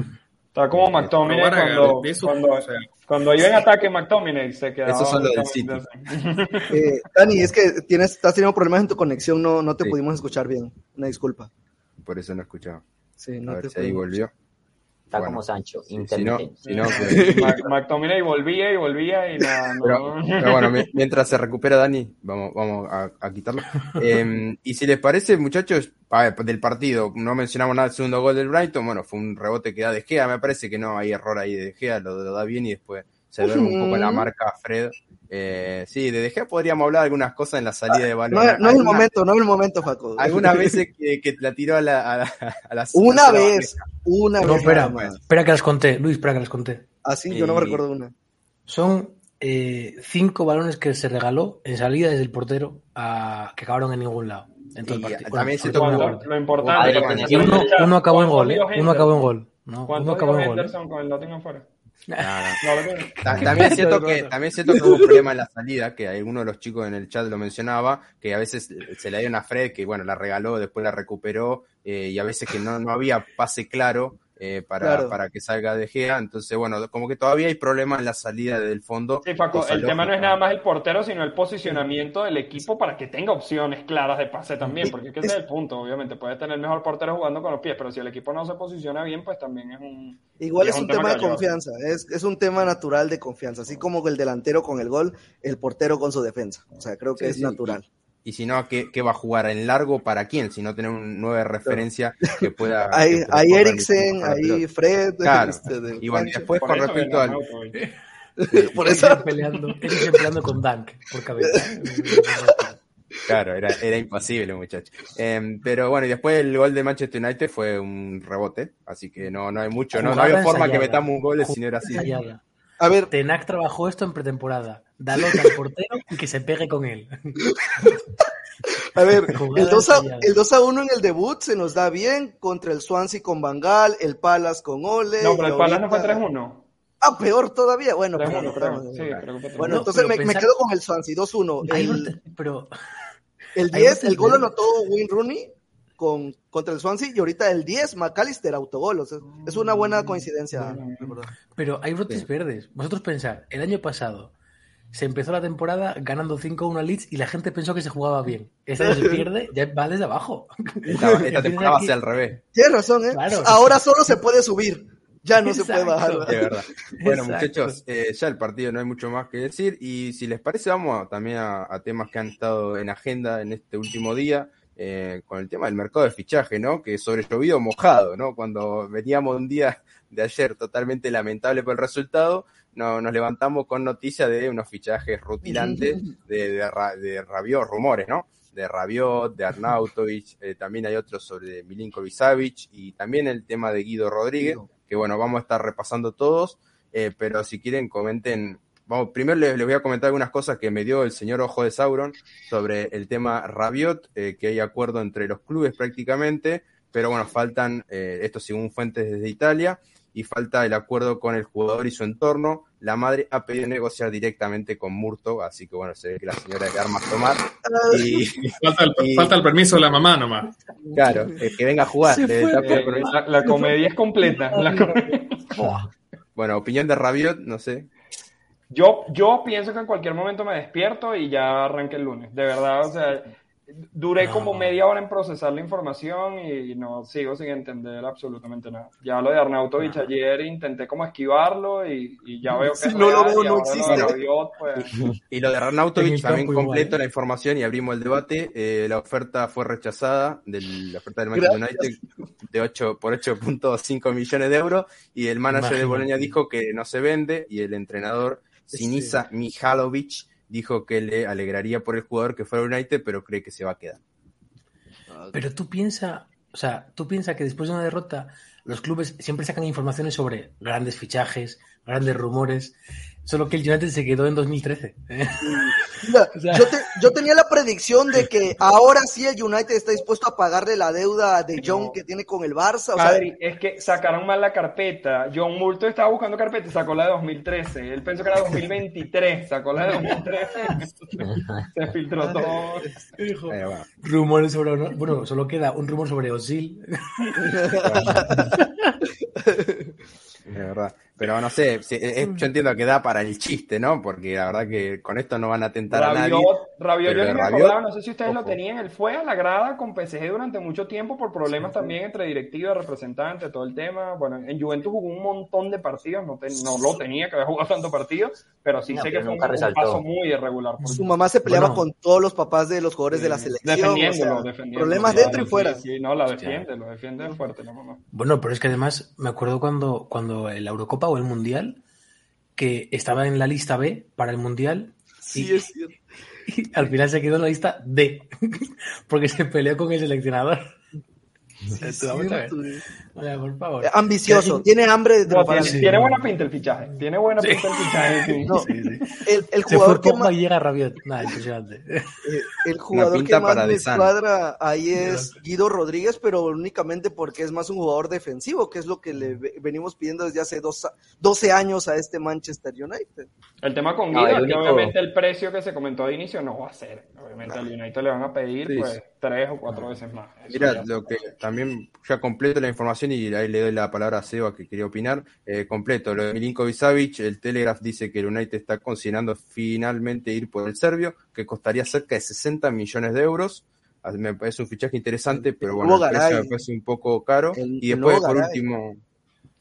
Está como Eh, McTominay cuando, eso, cuando, o sea, cuando iba en ataque McTominay se quedaba. Esos son los del así. Eh, Dani, es que tienes, estás teniendo problemas en tu conexión, no, no te Sí. pudimos escuchar bien. Una disculpa. Por eso no escuchaba. Sí, no a ver te si ahí volvió. Está Bueno, como Sancho, Sí, si no, si no, pues- McTominay volvía y volvía y nada, no. Pero, pero bueno, mi- mientras se recupera Dani, vamos, vamos a, a quitarlo. Eh, y si les parece, muchachos, a ver, del partido, no mencionamos nada del segundo gol del Brighton, bueno, fue un rebote que da De Gea, me parece que no hay error ahí de De Gea, lo, lo da bien y después se duerme un poco la marca Fred. Eh, sí, de Gea podríamos hablar algunas cosas en la salida de balón. No, no es el momento, no es el momento, Faco. Algunas veces que, que la tiró a la, a la, a la- Una a la vez, una No, vez. espera, espera que las conté, Luis, espera que las conté. Así, yo no me Y- recuerdo una. Son eh, cinco balones que se regaló en salida desde el portero a, que acabaron en ningún lado. En todo el partido. también se tocó- Lo, lo importante. Nos uno, acabó en ¿cuánto gol, ¿eh? Uno acabó en gol. No, ¿Cuánto uno acabó en gol. ¿eh? Con el Nottingham También siento que también siento que hubo un problema en la salida, que alguno de los chicos en el chat lo mencionaba, que a veces se le dio una Fred que bueno la regaló, después la recuperó eh, y a veces que no, no había pase claro eh, para, Claro. para que salga de Gea, entonces bueno como que todavía hay problemas en la salida del fondo. Sí, Paco, el tema no es nada más el portero, sino el posicionamiento del equipo para que tenga opciones claras de pase también, porque es que ese es el punto, obviamente. Puede tener el mejor portero jugando con los pies, pero si el equipo no se posiciona bien, pues también es un... Igual es un tema de confianza, es, es un tema natural de confianza, así como el delantero con el gol, el portero con su defensa. O sea, creo que Sí, es sí. natural. Y si no, ¿qué, qué va a jugar en largo para quién? Si no tener una nueva referencia que pueda. Hay, que pueda hay Eriksen, hay. Fred, Claro. este, de Y bueno, después Por con respecto al. Por eso, peleando, ese peleando con Dank por cabeza. Claro, era, era imposible, muchacho. Eh, pero bueno, y después el gol de Manchester United fue un rebote, así que no, no hay mucho, no, no había forma que metamos un gol si no era así. Ensayada. a ver, Tenac trabajó esto en pretemporada. Dalot al portero y que se pegue con él. a ver, el 2 a, el 2 a 1 en el debut se nos da bien contra el Swansea con Bangal, el Palace con Ole. No, pero el Palace no fue ahorita- 3-1. Ah, peor todavía. Bueno, 3-1, perdón, creo. perdón. Sí, creo que fue 3-1. Bueno, No, entonces pero me, me pensar- quedo con el Swansea, 2-1. Hay El, pero el hay 10, brotes el gol anotó Wayne Rooney con, contra el Swansea y ahorita el 10, McAllister, autogol. O sea, es una buena coincidencia, verdad. Pero hay brotes verdes. Vosotros pensar, el año pasado se empezó la temporada ganando 5-1 a Leeds y la gente pensó que se jugaba bien. Este año se pierde, ya va desde abajo. Esta, esta temporada va a ser al revés, Tienes razón, ¿eh? Claro. Ahora solo se puede subir. Ya no se puede bajar. de verdad. Bueno, Exacto. muchachos, eh, ya el partido no hay mucho más que decir y si les parece vamos a- también a, a temas que han estado en agenda en este último día. eh, con el tema del mercado de fichaje, ¿no? Que sobre llovido mojado, ¿no? Cuando veníamos un día de ayer totalmente lamentable por el resultado, no, nos levantamos con noticia de unos fichajes rutilantes de, de, Ra- de Rabiot, rumores, ¿no? De Rabiot, de Arnautovic, eh, también hay otros sobre Milinkovic Savic y también el tema de Guido Rodríguez, que bueno, vamos a estar repasando todos, eh, pero si quieren comenten, vamos, primero les, les voy a comentar algunas cosas que me dio el señor Ojo de Sauron sobre el tema Rabiot, eh, que hay acuerdo entre los clubes prácticamente, pero bueno, faltan, eh, esto según fuentes desde Italia, y falta el acuerdo con el jugador y su entorno. La madre ha pedido negociar directamente con Murto, así que bueno, se ve que la señora de armas tomar. Y Falta el, Y- falta el permiso de la mamá nomás. claro, que venga a jugar. Fue, Eh, la, la comedia es completa. La comedia- Bueno, opinión de Rabiot, no sé. Yo, yo pienso que en cualquier momento me despierto y ya arranque el lunes. De verdad, o sea, duré No. como media hora en procesar la información y no sigo sin entender absolutamente nada. Ya lo de Arnautovic ayer intenté como esquivarlo y, y ya veo que no lo veo, y no ahora lo de existe. Rabiot, pues, Y lo de Arnautovic también completo ¿eh? la información y abrimos el debate. Eh, la oferta fue rechazada, de la oferta del Manchester Gracias. United de 8 por 8.5 millones de euros y el manager de. Bolonia dijo que no se vende y el entrenador Sinisa Mihalovic dijo que le alegraría por el jugador que fuera United, pero cree que se va a quedar. Pero tú piensa, o sea, tú piensa que después de una derrota los clubes siempre sacan informaciones sobre grandes fichajes, grandes rumores. Solo que el United se quedó en 2013. Mira, O sea- yo, te- yo tenía la predicción de que ahora sí el United está dispuesto a pagarle la deuda de John No. que tiene con el Barça. O sea, Adri, es que sacaron mal la carpeta. John Multo estaba buscando carpeta y sacó la de 2013. Él pensó que era 2023, sacó la de 2013. Se filtró todo. Eh, bueno. Rumores sobre. Bueno, solo queda un rumor sobre Osil. Es verdad. Pero no sé, eh, eh, yo entiendo que da para el chiste, ¿no? Porque la verdad que con esto no van a tentar a nadie. Rabiot, Rabiot, yo no me Rabiot, acordaba, no sé si ustedes lo tenían, él fue a la grada con PSG durante mucho tiempo por problemas también entre directiva, representante, todo el tema. Bueno, en Juventus jugó un montón de partidos, no, te- no lo tenía que haber jugado tantos partidos, pero sí No, sé que fue un, paso muy irregular. su mamá se peleaba Bueno. con todos los papás de los jugadores de la selección. defendiéndolo, o sea, defendiéndolo. problemas claro, dentro y fuera. Sí, no, la defiende, lo defiende fuerte la mamá. Bueno, pero es que además me acuerdo cuando, cuando la Eurocopa o el Mundial, que estaba en la lista B para el Mundial Sí, y, es cierto. y al final se quedó en la lista D, porque se peleó con el seleccionador. Sí, eh. Por favor. Ambicioso, tiene hambre de No, tiene, sí. tiene buena pinta el fichaje, tiene buena pinta el fichaje. sí. No, Sí, sí. el, jugador que más, llega Rabiot. Eh, el jugador que más me cuadra ahí es Guido Rodríguez, pero únicamente porque es más un jugador defensivo, que es lo que le ve- venimos pidiendo desde hace dos, a- 12 años a este Manchester United. El tema con Guido es que único- obviamente el precio que se comentó de inicio no va a ser. Obviamente al United le van a pedir Sí, pues. Tres o cuatro veces más. Eso Mira, lo que también ya completo la información y ahí le doy la palabra a Seba que quería opinar. Eh, completo, lo de Milinkovic Savic, el Telegraph dice que el United está considerando finalmente ir por el serbio, que costaría cerca de 60 millones de euros. Ah, Me parece un fichaje interesante, pero bueno, el precio me parece un poco caro. El- y después, por último,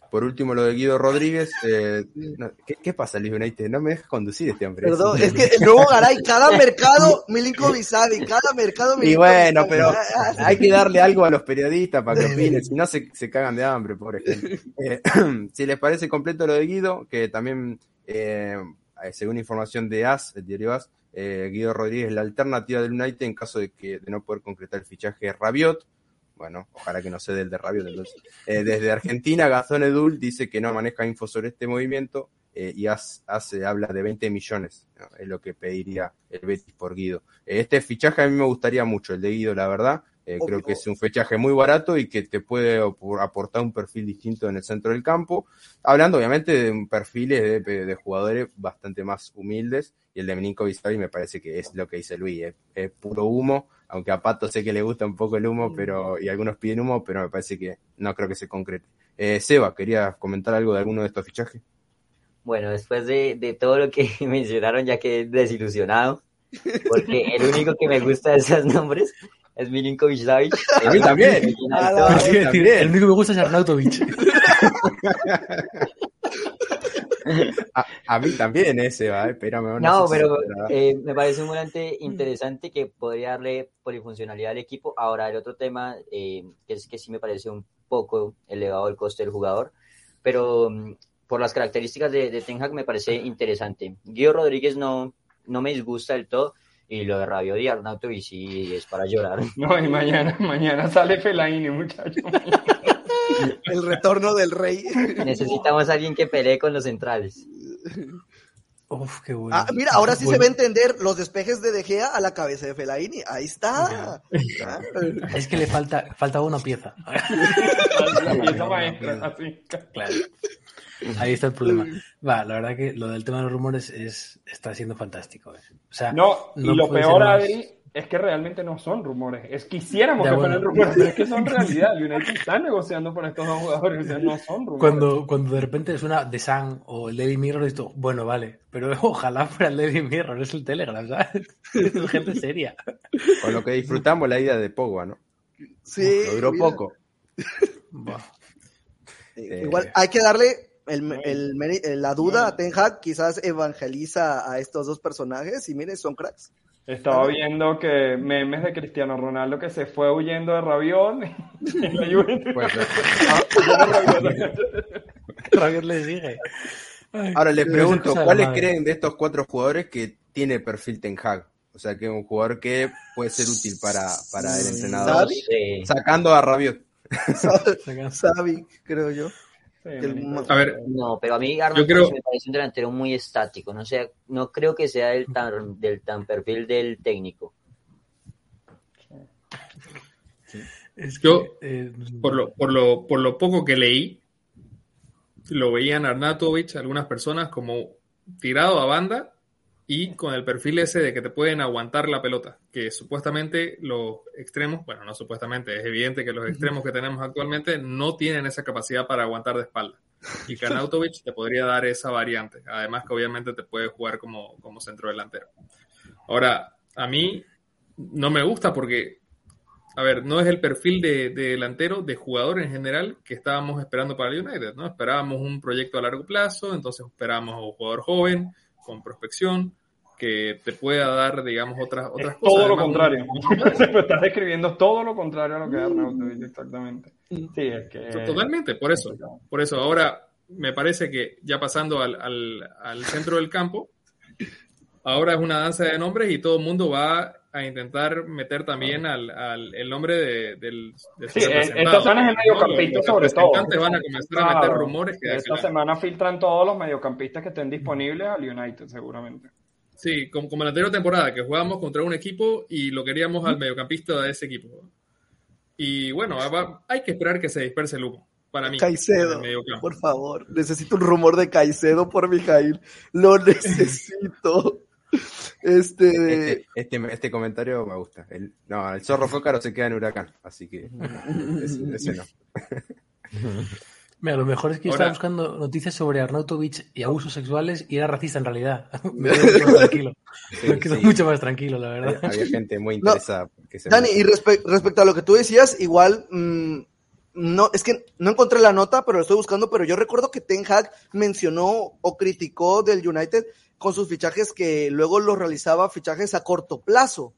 por último, lo de Guido Rodríguez. eh, no, ¿qué, qué pasa, Luis United? No me dejas conducir este hombre. Perdón, es que el nuevo Garay, cada mercado, Milinkovic sabe, cada mercado Y Milinkovic bueno, pero hay que darle algo a los periodistas para que opinen, si no se, se cagan de hambre, por ejemplo. Eh, si les parece completo lo de Guido, que también, eh, según información de AS, el diario AS, Guido Rodríguez es la alternativa del United en caso de que de no poder concretar el fichaje de Rabiot. Bueno, ojalá que no sea del de Rabiot. entonces. Eh, desde Argentina, Gazón Edul dice que no maneja info sobre este movimiento eh, y AS habla de 20 millones, ¿no? es lo que pediría el Betis por Guido. Eh, Este fichaje a mí me gustaría mucho, el de Guido, la verdad. Eh, creo que es un fichaje muy barato y que te puede aportar un perfil distinto en el centro del campo. Hablando obviamente de perfiles de, de jugadores bastante más humildes. Y el de Milinkovic me parece que es lo que dice Luis, es, es puro humo. Aunque a Pato sé que le gusta un poco el humo, pero y algunos piden humo, pero me parece que no creo que se concrete. Eh, Seba, ¿querías comentar algo de alguno de estos fichajes? Bueno, después de, de todo lo que mencionaron, ya que desilusionado, porque el único que me gusta de esos nombres es Milinkovic Savic. A mí también. La- Ah, el único que me gusta es Arnautovic. A, a mí también ese, va, espérame. No, sé si pero eh, me parece un volante interesante que podría darle polifuncionalidad al equipo. Ahora, el otro tema eh, que es que sí me parece un poco elevado el coste del jugador, pero mm, por las características de, de Ten Hag me parece interesante. Guido Rodríguez no, no me disgusta del todo, y lo de Rabiot y Arnautovic sí es para llorar. No, y mañana, mañana sale Fellaini, muchachos. El retorno del rey. Necesitamos a alguien que pelee con los centrales. Uf, qué bueno. Ah, mira, ahora sí se Bueno, ve entender los despejes de De Gea a la cabeza de Fellaini. Ahí está. Ah, Es que le falta, falta una pieza. La pieza maestra, así. Claro. Ahí está el problema. Va, la verdad que lo del tema de los rumores es, está siendo fantástico. eh. O sea, No, y no lo puede peor, más. Adri, es que realmente no son rumores. Es quisiéramos Ya, que bueno. fueran rumores, pero es que son realidad. El United está negociando por estos dos jugadores, o sea, no son rumores. Cuando, cuando de repente suena The Sun o el Lady Mirror, esto, bueno, vale, pero ojalá fuera el Lady Mirror, es el Telegram, ¿sabes? Es gente seria. Con lo que disfrutamos la ida de Pogba, ¿no? sí. Lo duró mira. poco. Eh, Igual hay que darle el, el meri- la duda a Ten Hag, quizás evangeliza a estos dos personajes y miren, son cracks. Estaba viendo que memes de Cristiano Ronaldo que se fue huyendo de Rabiot en la Juventus. Pues, eh, Rabiot le sigue. Ay, Ahora les pregunto, ¿cuáles madre. creen de estos cuatro jugadores que tiene perfil Ten Hag? O sea, que es un jugador que puede ser útil para, para el entrenador. Sacando a Rabiot. Sabi, creo yo. A ver, no, pero a mí Arnold creo... me parece un delantero muy estático. No sé, no creo que sea del tan, del tan perfil del técnico. Es yo, eh, por, lo, por, lo, por lo poco que leí, lo veían Arnautovic, algunas personas, como tirado a banda y con el perfil ese de que te pueden aguantar la pelota, que supuestamente los extremos, bueno, no supuestamente, es evidente que los extremos que tenemos actualmente no tienen esa capacidad para aguantar de espalda. Y Kanautovic te podría dar esa variante, además que obviamente te puede jugar como, como centro delantero. Ahora, a mí no me gusta porque, a ver, no es el perfil de, de, delantero, de jugador en general que estábamos esperando para el United, ¿no? Esperábamos un proyecto a largo plazo, entonces esperábamos a un jugador joven, con prospección, que te pueda dar, digamos, otras, otras es cosas. Todo lo contrario. estás describiendo todo lo contrario a lo que Arnautovic, exactamente. Sí, es que... Totalmente, por eso. Por eso, ahora me parece que ya pasando al, al, al centro del campo, ahora es una danza de nombres y todo el mundo va a intentar meter también al, al el nombre de, del de sí, esta semana es el mediocampista sobre todo. Van a comenzar a meter rumores que esta semana filtran todos los mediocampistas que estén disponibles al United seguramente. Sí, como, como la anterior temporada, que jugábamos contra un equipo y lo queríamos al mediocampista de ese equipo. Y bueno, hay que esperar que se disperse el humo. Para mí. Caicedo, por favor. Necesito un rumor de Caicedo por Mijail. Lo necesito. Este... Este, este, este, comentario me gusta. El, no, el zorro Fócaro se queda en Huracán, así que ese, ese no. Mira, lo mejor es que estaba buscando noticias sobre Arnautovic y abusos sexuales y era racista en realidad. Me quedo más tranquilo. Me quedo sí. mucho más tranquilo, la verdad. Había, gente muy interesada. No, que se Dani, y respe respecto a lo que tú decías, igual, mmm, no, es que no encontré la nota, pero lo estoy buscando, pero yo recuerdo que Ten Hag mencionó o criticó del United con sus fichajes que luego los realizaba fichajes a corto plazo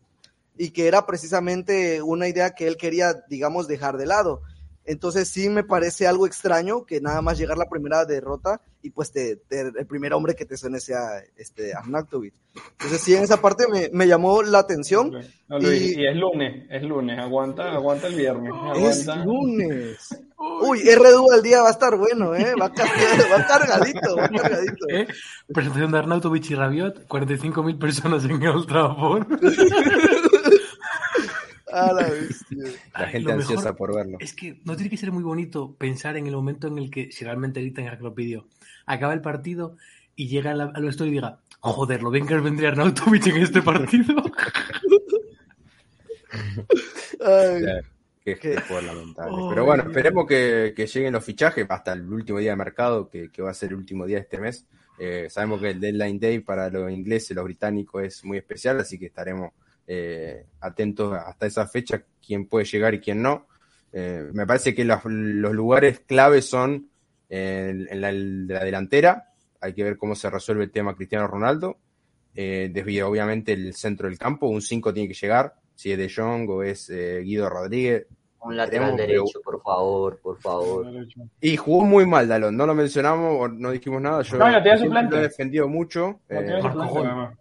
y que era precisamente una idea que él quería, digamos, dejar de lado. Entonces sí me parece algo extraño que nada más llegar la primera derrota y pues te, te, el primer hombre que te suene sea este, Arnautovic. Entonces sí, en esa parte me, me llamó la atención. No, Luis, y, y, es lunes, es lunes, aguanta, aguanta el viernes. Aguanta. Es lunes. Uy, R2 el día va a estar bueno, ¿eh? Va, car va cargadito, va cargadito. ¿Eh? Presentación de Arnautovic y Rabiot, 45.000 personas en el Trafford. A la bestia. La gente ansiosa por verlo. Es que no tiene que ser muy bonito pensar en el momento en el que, si realmente Gritan que lo pidió, acaba el partido y llega al, al vestuario y diga, joder, lo ven que vendría Arnautovic en este partido. Ay. Fue lamentable. Oh, Pero bueno, esperemos que, que, lleguen los fichajes hasta el último día de mercado, que, que va a ser el último día de este mes. Eh, sabemos que el deadline day para los ingleses, los británicos es muy especial, así que estaremos eh, atentos hasta esa fecha, quién puede llegar y quién no. Eh, me parece que los, los lugares claves son en, en la, de la delantera, hay que ver cómo se resuelve el tema Cristiano Ronaldo, eh, desde obviamente el centro del campo, un 5 tiene que llegar, si es De Jong o es eh, Guido Rodríguez. Un lateral derecho, pero... por favor, por favor. Y jugó muy mal, Dalón, no lo mencionamos o no dijimos nada, yo no, lo he defendido mucho. No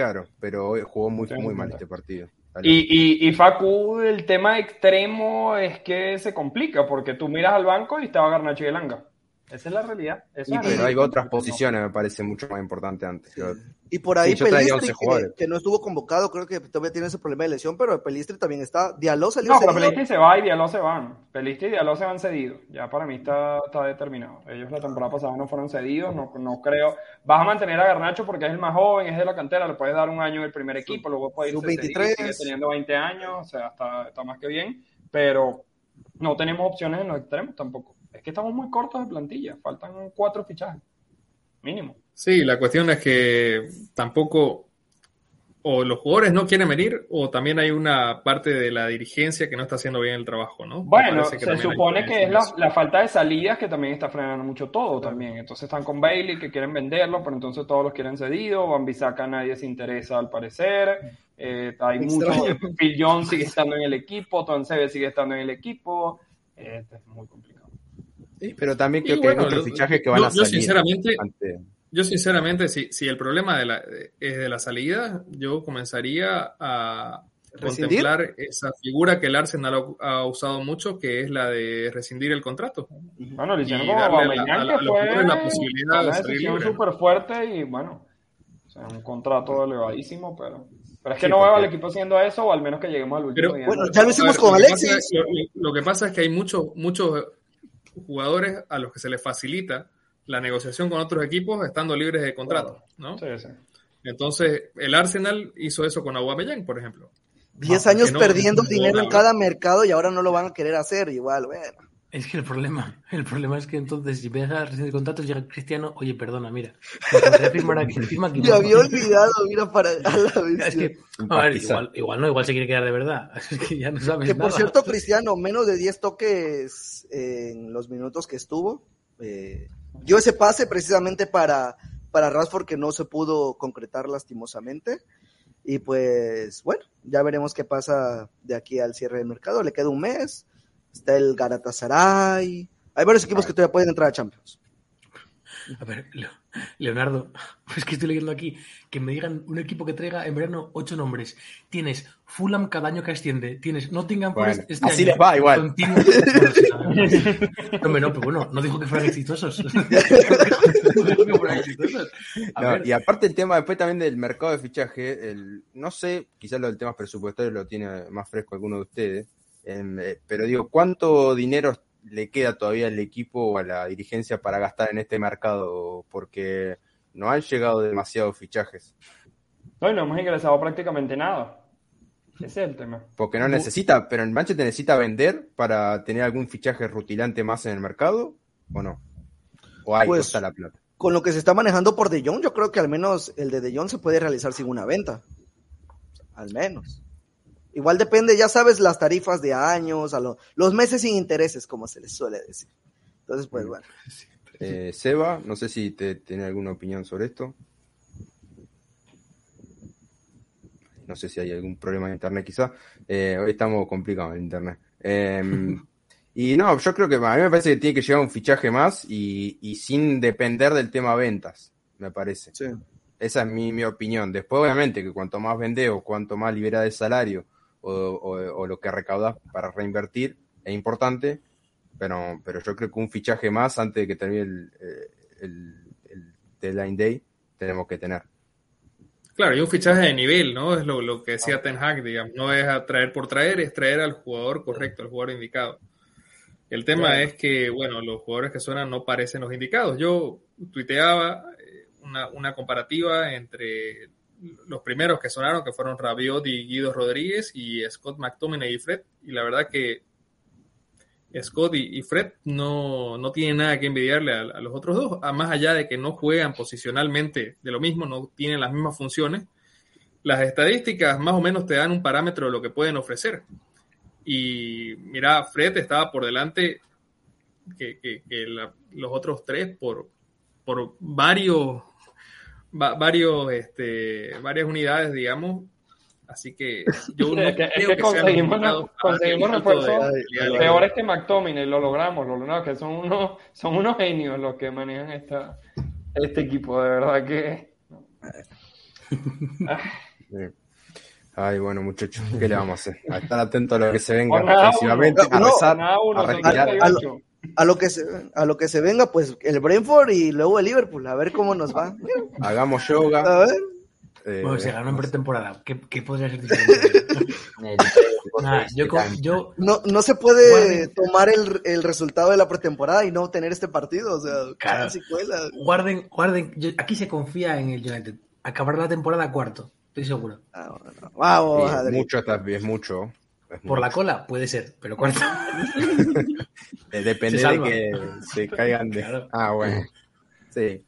Claro, pero jugó muy, muy mal este partido. Y, y, y, Facu, el tema extremo es que se complica, porque tú miras al banco y estaba Garnacho y Elanga. Esa es la realidad. Esa y, pero hay otras posiciones, me parece mucho más importante antes. Yo, y por ahí sí, Pelistri, que, que, no estuvo convocado, creo que todavía tiene ese problema de lesión, pero Pelistri también está. Diallo salió No, pero Pelistri se va y Diallo se van. Pelistri y Diallo se van cedidos. Ya para mí está, está determinado. Ellos la temporada pasada no fueron cedidos, no, no creo. Vas a mantener a Garnacho porque es el más joven, es de la cantera, le puedes dar un año en el primer equipo, luego puede irse 23 sigue teniendo 20 años, o sea, está, está más que bien, pero no tenemos opciones en los extremos tampoco. Es que estamos muy cortos de plantilla, faltan cuatro fichajes, mínimo. Sí, la cuestión es que tampoco o los jugadores no quieren venir o también hay una parte de la dirigencia que no está haciendo bien el trabajo, ¿no? Bueno, se supone que es la, la, falta de salidas que también está frenando mucho todo también. Entonces están con Bailey que quieren venderlo, pero entonces todos los quieren cedido. Bambisaca nadie se interesa al parecer. Eh, hay mucho. Phil Jones sigue estando en el equipo, Tonsebe sigue estando en el equipo. Eh, es muy complicado. Pero también creo y que bueno, hay otros fichajes que van yo, a salir. Yo sinceramente, ante... yo sinceramente si, si, el problema de la, es de la salida, yo comenzaría a ¿Rescindir? contemplar esa figura que el Arsenal ha, ha usado mucho, que es la de rescindir el contrato. Bueno, le hicieron como a la- Aubameyang, a la- que fue la posibilidad de una decisión súper fuerte y bueno, o sea, un contrato elevadísimo, pero, pero es que Sí, no veo al equipo haciendo eso, o al menos que lleguemos al último Pero- día. Bueno, ya lo hicimos con lo que Alexis. lo- lo que pasa es que hay muchos, muchos jugadores a los que se les facilita la negociación con otros equipos estando libres de contrato, ¿no? Sí, sí. Entonces, el Arsenal hizo eso con Aubameyang, por ejemplo. 10 No, años no- perdiendo no, dinero en cada mercado y ahora no lo van a querer hacer igual, bueno. Es que el problema, el problema es que entonces si empiezas a rescindir contratos llega Cristiano, oye, perdona, mira, me firmar aquí, firma aquí. Me había olvidado, mira, para a la vez. Es que, a ver, igual, igual no, igual se quiere quedar de verdad. Es que ya no sabes Que por nada. cierto, Cristiano, menos de 10 toques en los minutos que estuvo. eh, dio ese pase precisamente para, para Rashford que no se pudo concretar lastimosamente. Y pues, bueno, ya veremos qué pasa de aquí al cierre del mercado. Le queda un mes. Está el Galatasaray. Hay varios equipos que todavía pueden entrar a Champions. A ver, Leo- Leonardo, es que estoy leyendo aquí que me digan un equipo que traiga en verano ocho nombres. Tienes Fulham cada año que asciende, tienes Nottingham Bueno, Forest este así año. les va igual. Continuo-. No, no, pero bueno, no dijo que fueran exitosos. No dijo que fueran exitosos. No, y aparte el tema después también del mercado de fichaje, el, no sé, quizás lo del tema presupuestario lo tiene más fresco alguno de ustedes, pero digo, ¿cuánto dinero le queda todavía al equipo o a la dirigencia para gastar en este mercado? Porque no han llegado demasiados fichajes, No, no hemos ingresado prácticamente nada. Ese es el tema. porque no necesita, pero el Manchester necesita vender para tener algún fichaje rutilante más en el mercado, ¿o no? ¿O hay Pues, está la plata? Con lo que se está manejando por De Jong, yo creo que al menos el de De Jong se puede realizar sin una venta. Al menos. Igual depende, ya sabes, las tarifas de años, a lo- los meses sin intereses, como se les suele decir. Entonces, pues bueno. Eh, Seba, no sé si te tiene alguna opinión sobre esto. No sé si hay algún problema de internet quizá. Eh, hoy estamos complicados en internet. Eh, y no, yo creo que a mí me parece que tiene que llegar un fichaje más y, y sin depender del tema ventas, me parece. Sí. Esa es mi, mi opinión. Después, obviamente, que cuanto más vendés o cuanto más libera de salario o, o- o lo que recaudas para reinvertir es importante, pero, pero yo creo que un fichaje más antes de que termine el, eh, el, el deadline day tenemos que tener. Claro, y un fichaje de nivel, ¿no? Es lo, lo que decía Ten Hag, digamos. No es a traer por traer, es traer al jugador correcto, al jugador indicado. El tema es que, bueno, los jugadores que suenan no parecen los indicados. Yo tuiteaba eh, una, una comparativa entre los primeros que sonaron, que fueron Rabiot y Guido Rodríguez, y Scott McTominay y Fred. Y la verdad que Scott y, Fred no, no tienen nada que envidiarle a, los otros dos, a más allá de que no juegan posicionalmente de lo mismo, no tienen las mismas funciones. Las estadísticas más o menos te dan un parámetro de lo que pueden ofrecer. Y mira, Fred estaba por delante que, que- los otros tres por, por varios, va- varios, este, varias unidades, digamos. Así que yo no Es que- es creo que que sean conseguimos- a conseguimos refuerzos de- de- Peores que McTominay, lo logramos, lo logramos, que son unos, son unos genios los que manejan esta, este equipo, de verdad que... Ay, bueno, muchachos, ¿qué le vamos a hacer? A estar atentos a lo que se venga ofensivamente, a No, rezar, Nada uno, a. 38. A lo que se, a lo que se venga, pues el Brentford y luego el Liverpool, a ver cómo nos va. Hagamos yoga. A ver. eh, bueno, se ganó en pretemporada. ¿Qué, qué podría ser diferente? Nah, yo, co- yo, No, no se puede Guarden. tomar el, el resultado de la pretemporada y no tener este partido, o sea, Claro. casi cuela. guarden, guarden. yo- aquí se confía en el United. Acabar la temporada cuarto, estoy seguro. Ah, bueno. Vamos, sí, mucho, es mucho. Es Por la cola puede ser, pero cuarto. Eh, depende de que se caigan de. Claro. Ah, bueno. Sí.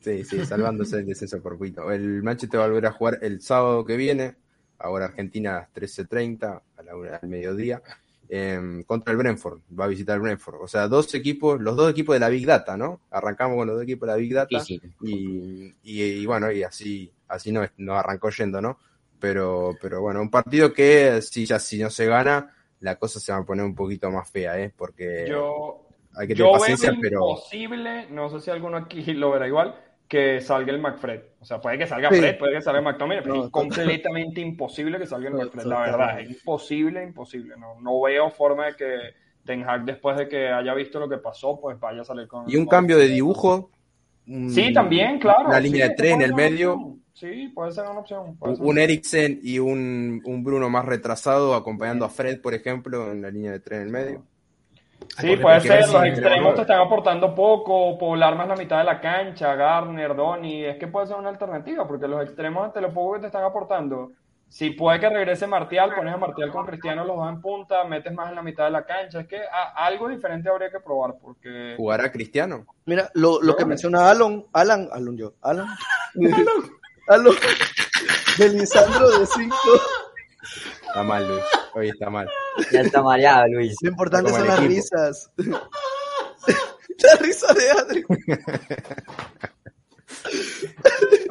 Sí, sí, salvándose el descenso por poquito. El Manchester va a volver a jugar el sábado que viene. Ahora Argentina a las 13.30, a la una- al mediodía. em, contra el Brentford. Va a visitar el Brentford. O sea, dos equipos, los dos equipos de la Big Data, ¿no? Arrancamos con los dos equipos de la Big Data. Sí, sí. Y, y, y bueno, y así, así nos, nos arrancó yendo, ¿no? Pero, pero bueno, un partido que si ya si no se gana, la cosa se va a poner un poquito más fea, ¿eh? Porque Yo, hay que yo tener veo paciencia, pero imposible, no sé si alguno aquí lo verá igual, que salga el McFred. O sea, puede que salga Sí. Fred, puede que salga McTominay, pero No, es completamente imposible que salga el No, McFred. La verdad, es imposible, imposible. No, no veo forma de que Ten Hag, después de que haya visto lo que pasó, pues vaya a salir con... Y un cambio de dibujo. Sí, también, claro. Una sí, línea de tres en el medio. Sí, puede ser una opción. Un Eriksen y un, un Bruno más retrasado acompañando a Fred, por ejemplo, en la línea de tres en el medio. Sí, puede ser, los extremos te están aportando poco, poblar más la mitad de la cancha, Garner, Donny, es que puede ser una alternativa, porque los extremos ante lo poco que te están aportando, si puede que regrese Martial, pones a Martial con Cristiano los dos en punta, metes más en la mitad de la cancha, es que a- algo diferente habría que probar, porque... ¿Jugará Cristiano? Mira, lo, lo que menciona Alon, Alan, Alan yo, Alan. Alon. De Lisandro de 5. Está mal, Luis. Hoy está mal. Ya está mareado, Luis. Lo importante son las equipo. risas. La risa de Adri.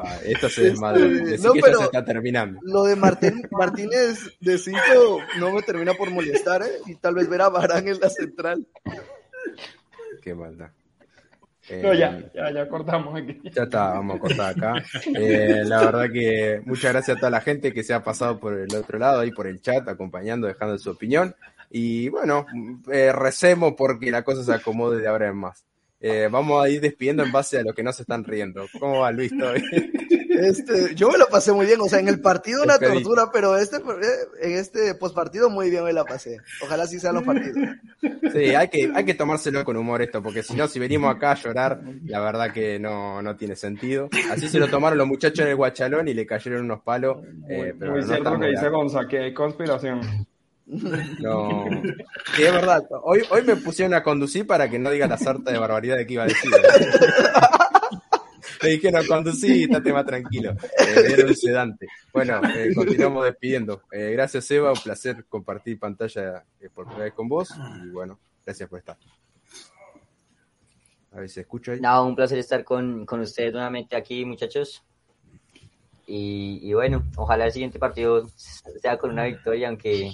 Ah, esto se. Este, Decí no, que pero- se está terminando. Lo de Martín, Martínez de 5 no me termina por molestar, ¿eh? Y tal vez ver a Barán en la central. Qué maldad. Eh, No, ya, ya, ya cortamos aquí. Ya está, vamos a cortar acá. Eh, la verdad que muchas gracias a toda la gente que se ha pasado por el otro lado, ahí por el chat, acompañando, dejando su opinión. Y bueno, eh, recemos porque la cosa se acomode de ahora en más. Eh, vamos a ir despidiendo en base a lo que no se están riendo. ¿Cómo va Luis? ¿Todo bien? Este, yo me lo pasé muy bien, o sea, en el partido una tortura, pero este, eh, en este postpartido muy bien me la pasé. Ojalá sí sean los partidos. Sí, hay que, hay que tomárselo con humor esto, porque si no, si venimos acá a llorar, la verdad que no, no tiene sentido. Así se lo tomaron los muchachos en el guachalón y le cayeron unos palos. eh, pero Muy no cierto que dice Gonza, que hay conspiración. No. Sí, es verdad. Hoy, hoy me pusieron a conducir para que no diga la sarta de barbaridad de que iba a decir. Me dijeron, conducí, estate más tranquilo. Eh, dieron un sedante. Bueno, eh, continuamos despidiendo. Eh, gracias, Eva. Un placer compartir pantalla eh, por primera vez con vos. Y bueno, gracias por estar. A ver si escucha ahí. No, un placer estar con, con ustedes nuevamente aquí, muchachos. Y bueno, ojalá el siguiente partido sea con una victoria, aunque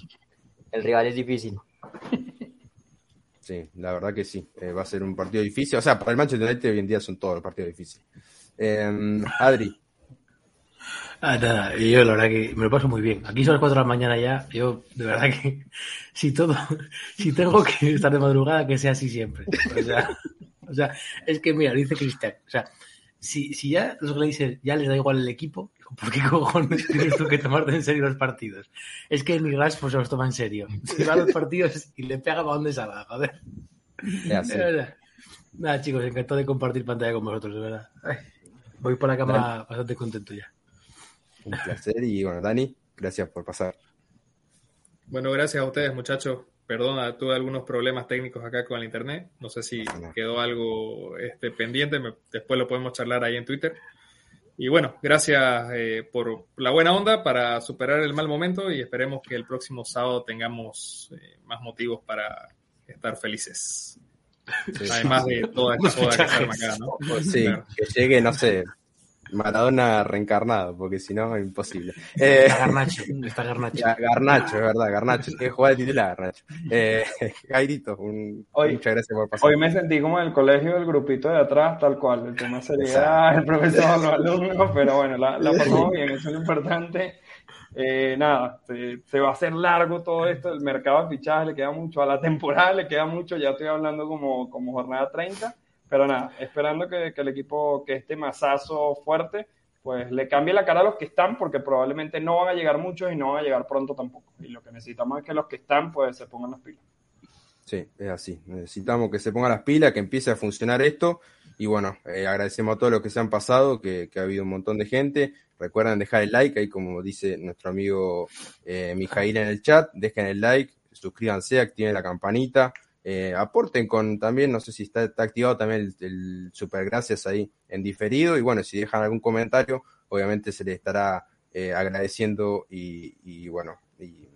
el rival es difícil. Sí, la verdad que sí. Eh, va a ser un partido difícil. O sea, para el Manchester United hoy en día son todos los partidos difíciles. Eh, Adri, Ah, nada, yo la verdad que me lo paso muy bien. Aquí son las 4 de la mañana ya, yo de verdad que si todo, si tengo que estar de madrugada, que sea así siempre. O sea, o sea es que mira, dice Cristian, o sea, si, si ya los Glazers ya les da igual el equipo, ¿por qué cojones tienes tú que tomarte en serio los partidos? Es que ni Rashford se los toma en serio. Se va a los partidos y le pega para donde salga, joder. Nada, chicos, encantado de compartir pantalla con vosotros, de verdad. Ay, voy por la cama bastante contento ya. Un placer. Y bueno, Dani, gracias por pasar. Bueno, gracias a ustedes, muchachos. Perdona, tuve algunos problemas técnicos acá con el internet. No sé si quedó algo este, pendiente. me- después lo podemos charlar ahí en Twitter. Y bueno, gracias eh, por la buena onda para superar el mal momento y esperemos que el próximo sábado tengamos eh, más motivos para estar felices. Sí. Además de toda esta joda que se arma acá, ¿no? Pues sí, Claro. que llegue, no sé, Maradona reencarnado, porque si no es imposible. Eh, Está Garnacho, está Garnacho. Ga- Garnacho, es verdad, Garnacho, tiene que jugar de titular, Garnacho. Eh, Jairito, un- Hoy- muchas gracias por pasar. Hoy me sentí como en el colegio del grupito de atrás, tal cual. El tema seriedad, Exacto. el profesor, los alumnos, pero bueno, la, la pasamos bien, eso es lo importante. Eh, nada, se, se va a hacer largo todo esto, el mercado de fichajes le queda mucho, a la temporada le queda mucho, ya estoy hablando como, como jornada 30, pero nada, esperando que, el equipo, que este masazo fuerte, pues le cambie la cara a los que están, porque probablemente no van a llegar muchos y no van a llegar pronto tampoco. Y lo que necesitamos es que los que están, pues se pongan las pilas. Sí, es así. Necesitamos que se pongan las pilas, que empiece a funcionar esto. Y bueno, eh, agradecemos a todos los que se han pasado, que, que ha habido un montón de gente. Recuerden dejar el like, ahí como dice nuestro amigo eh, Mijail en el chat, dejen el like, suscríbanse, activen la campanita, eh, aporten con también, no sé si está, está activado también el, el super gracias ahí en diferido. Y bueno, si dejan algún comentario, obviamente se les estará eh, agradeciendo y, y bueno, y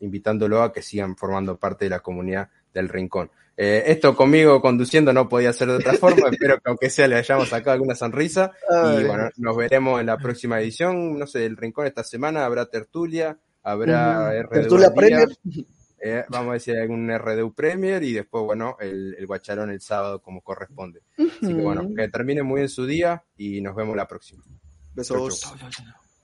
invitándolo a que sigan formando parte de la comunidad del Rincón. Eh, esto conmigo conduciendo no podía ser de otra forma, espero que aunque sea le hayamos sacado alguna sonrisa Ay. y bueno, nos veremos en la próxima edición, no sé, del Rincón esta semana habrá tertulia, habrá. R de Tertulia. Premier. Eh, vamos a decir algún RDU Premier y después, bueno, el, el guacharón el sábado como corresponde. Así que bueno, que termine muy bien su día y nos vemos la próxima. Besos. Chau.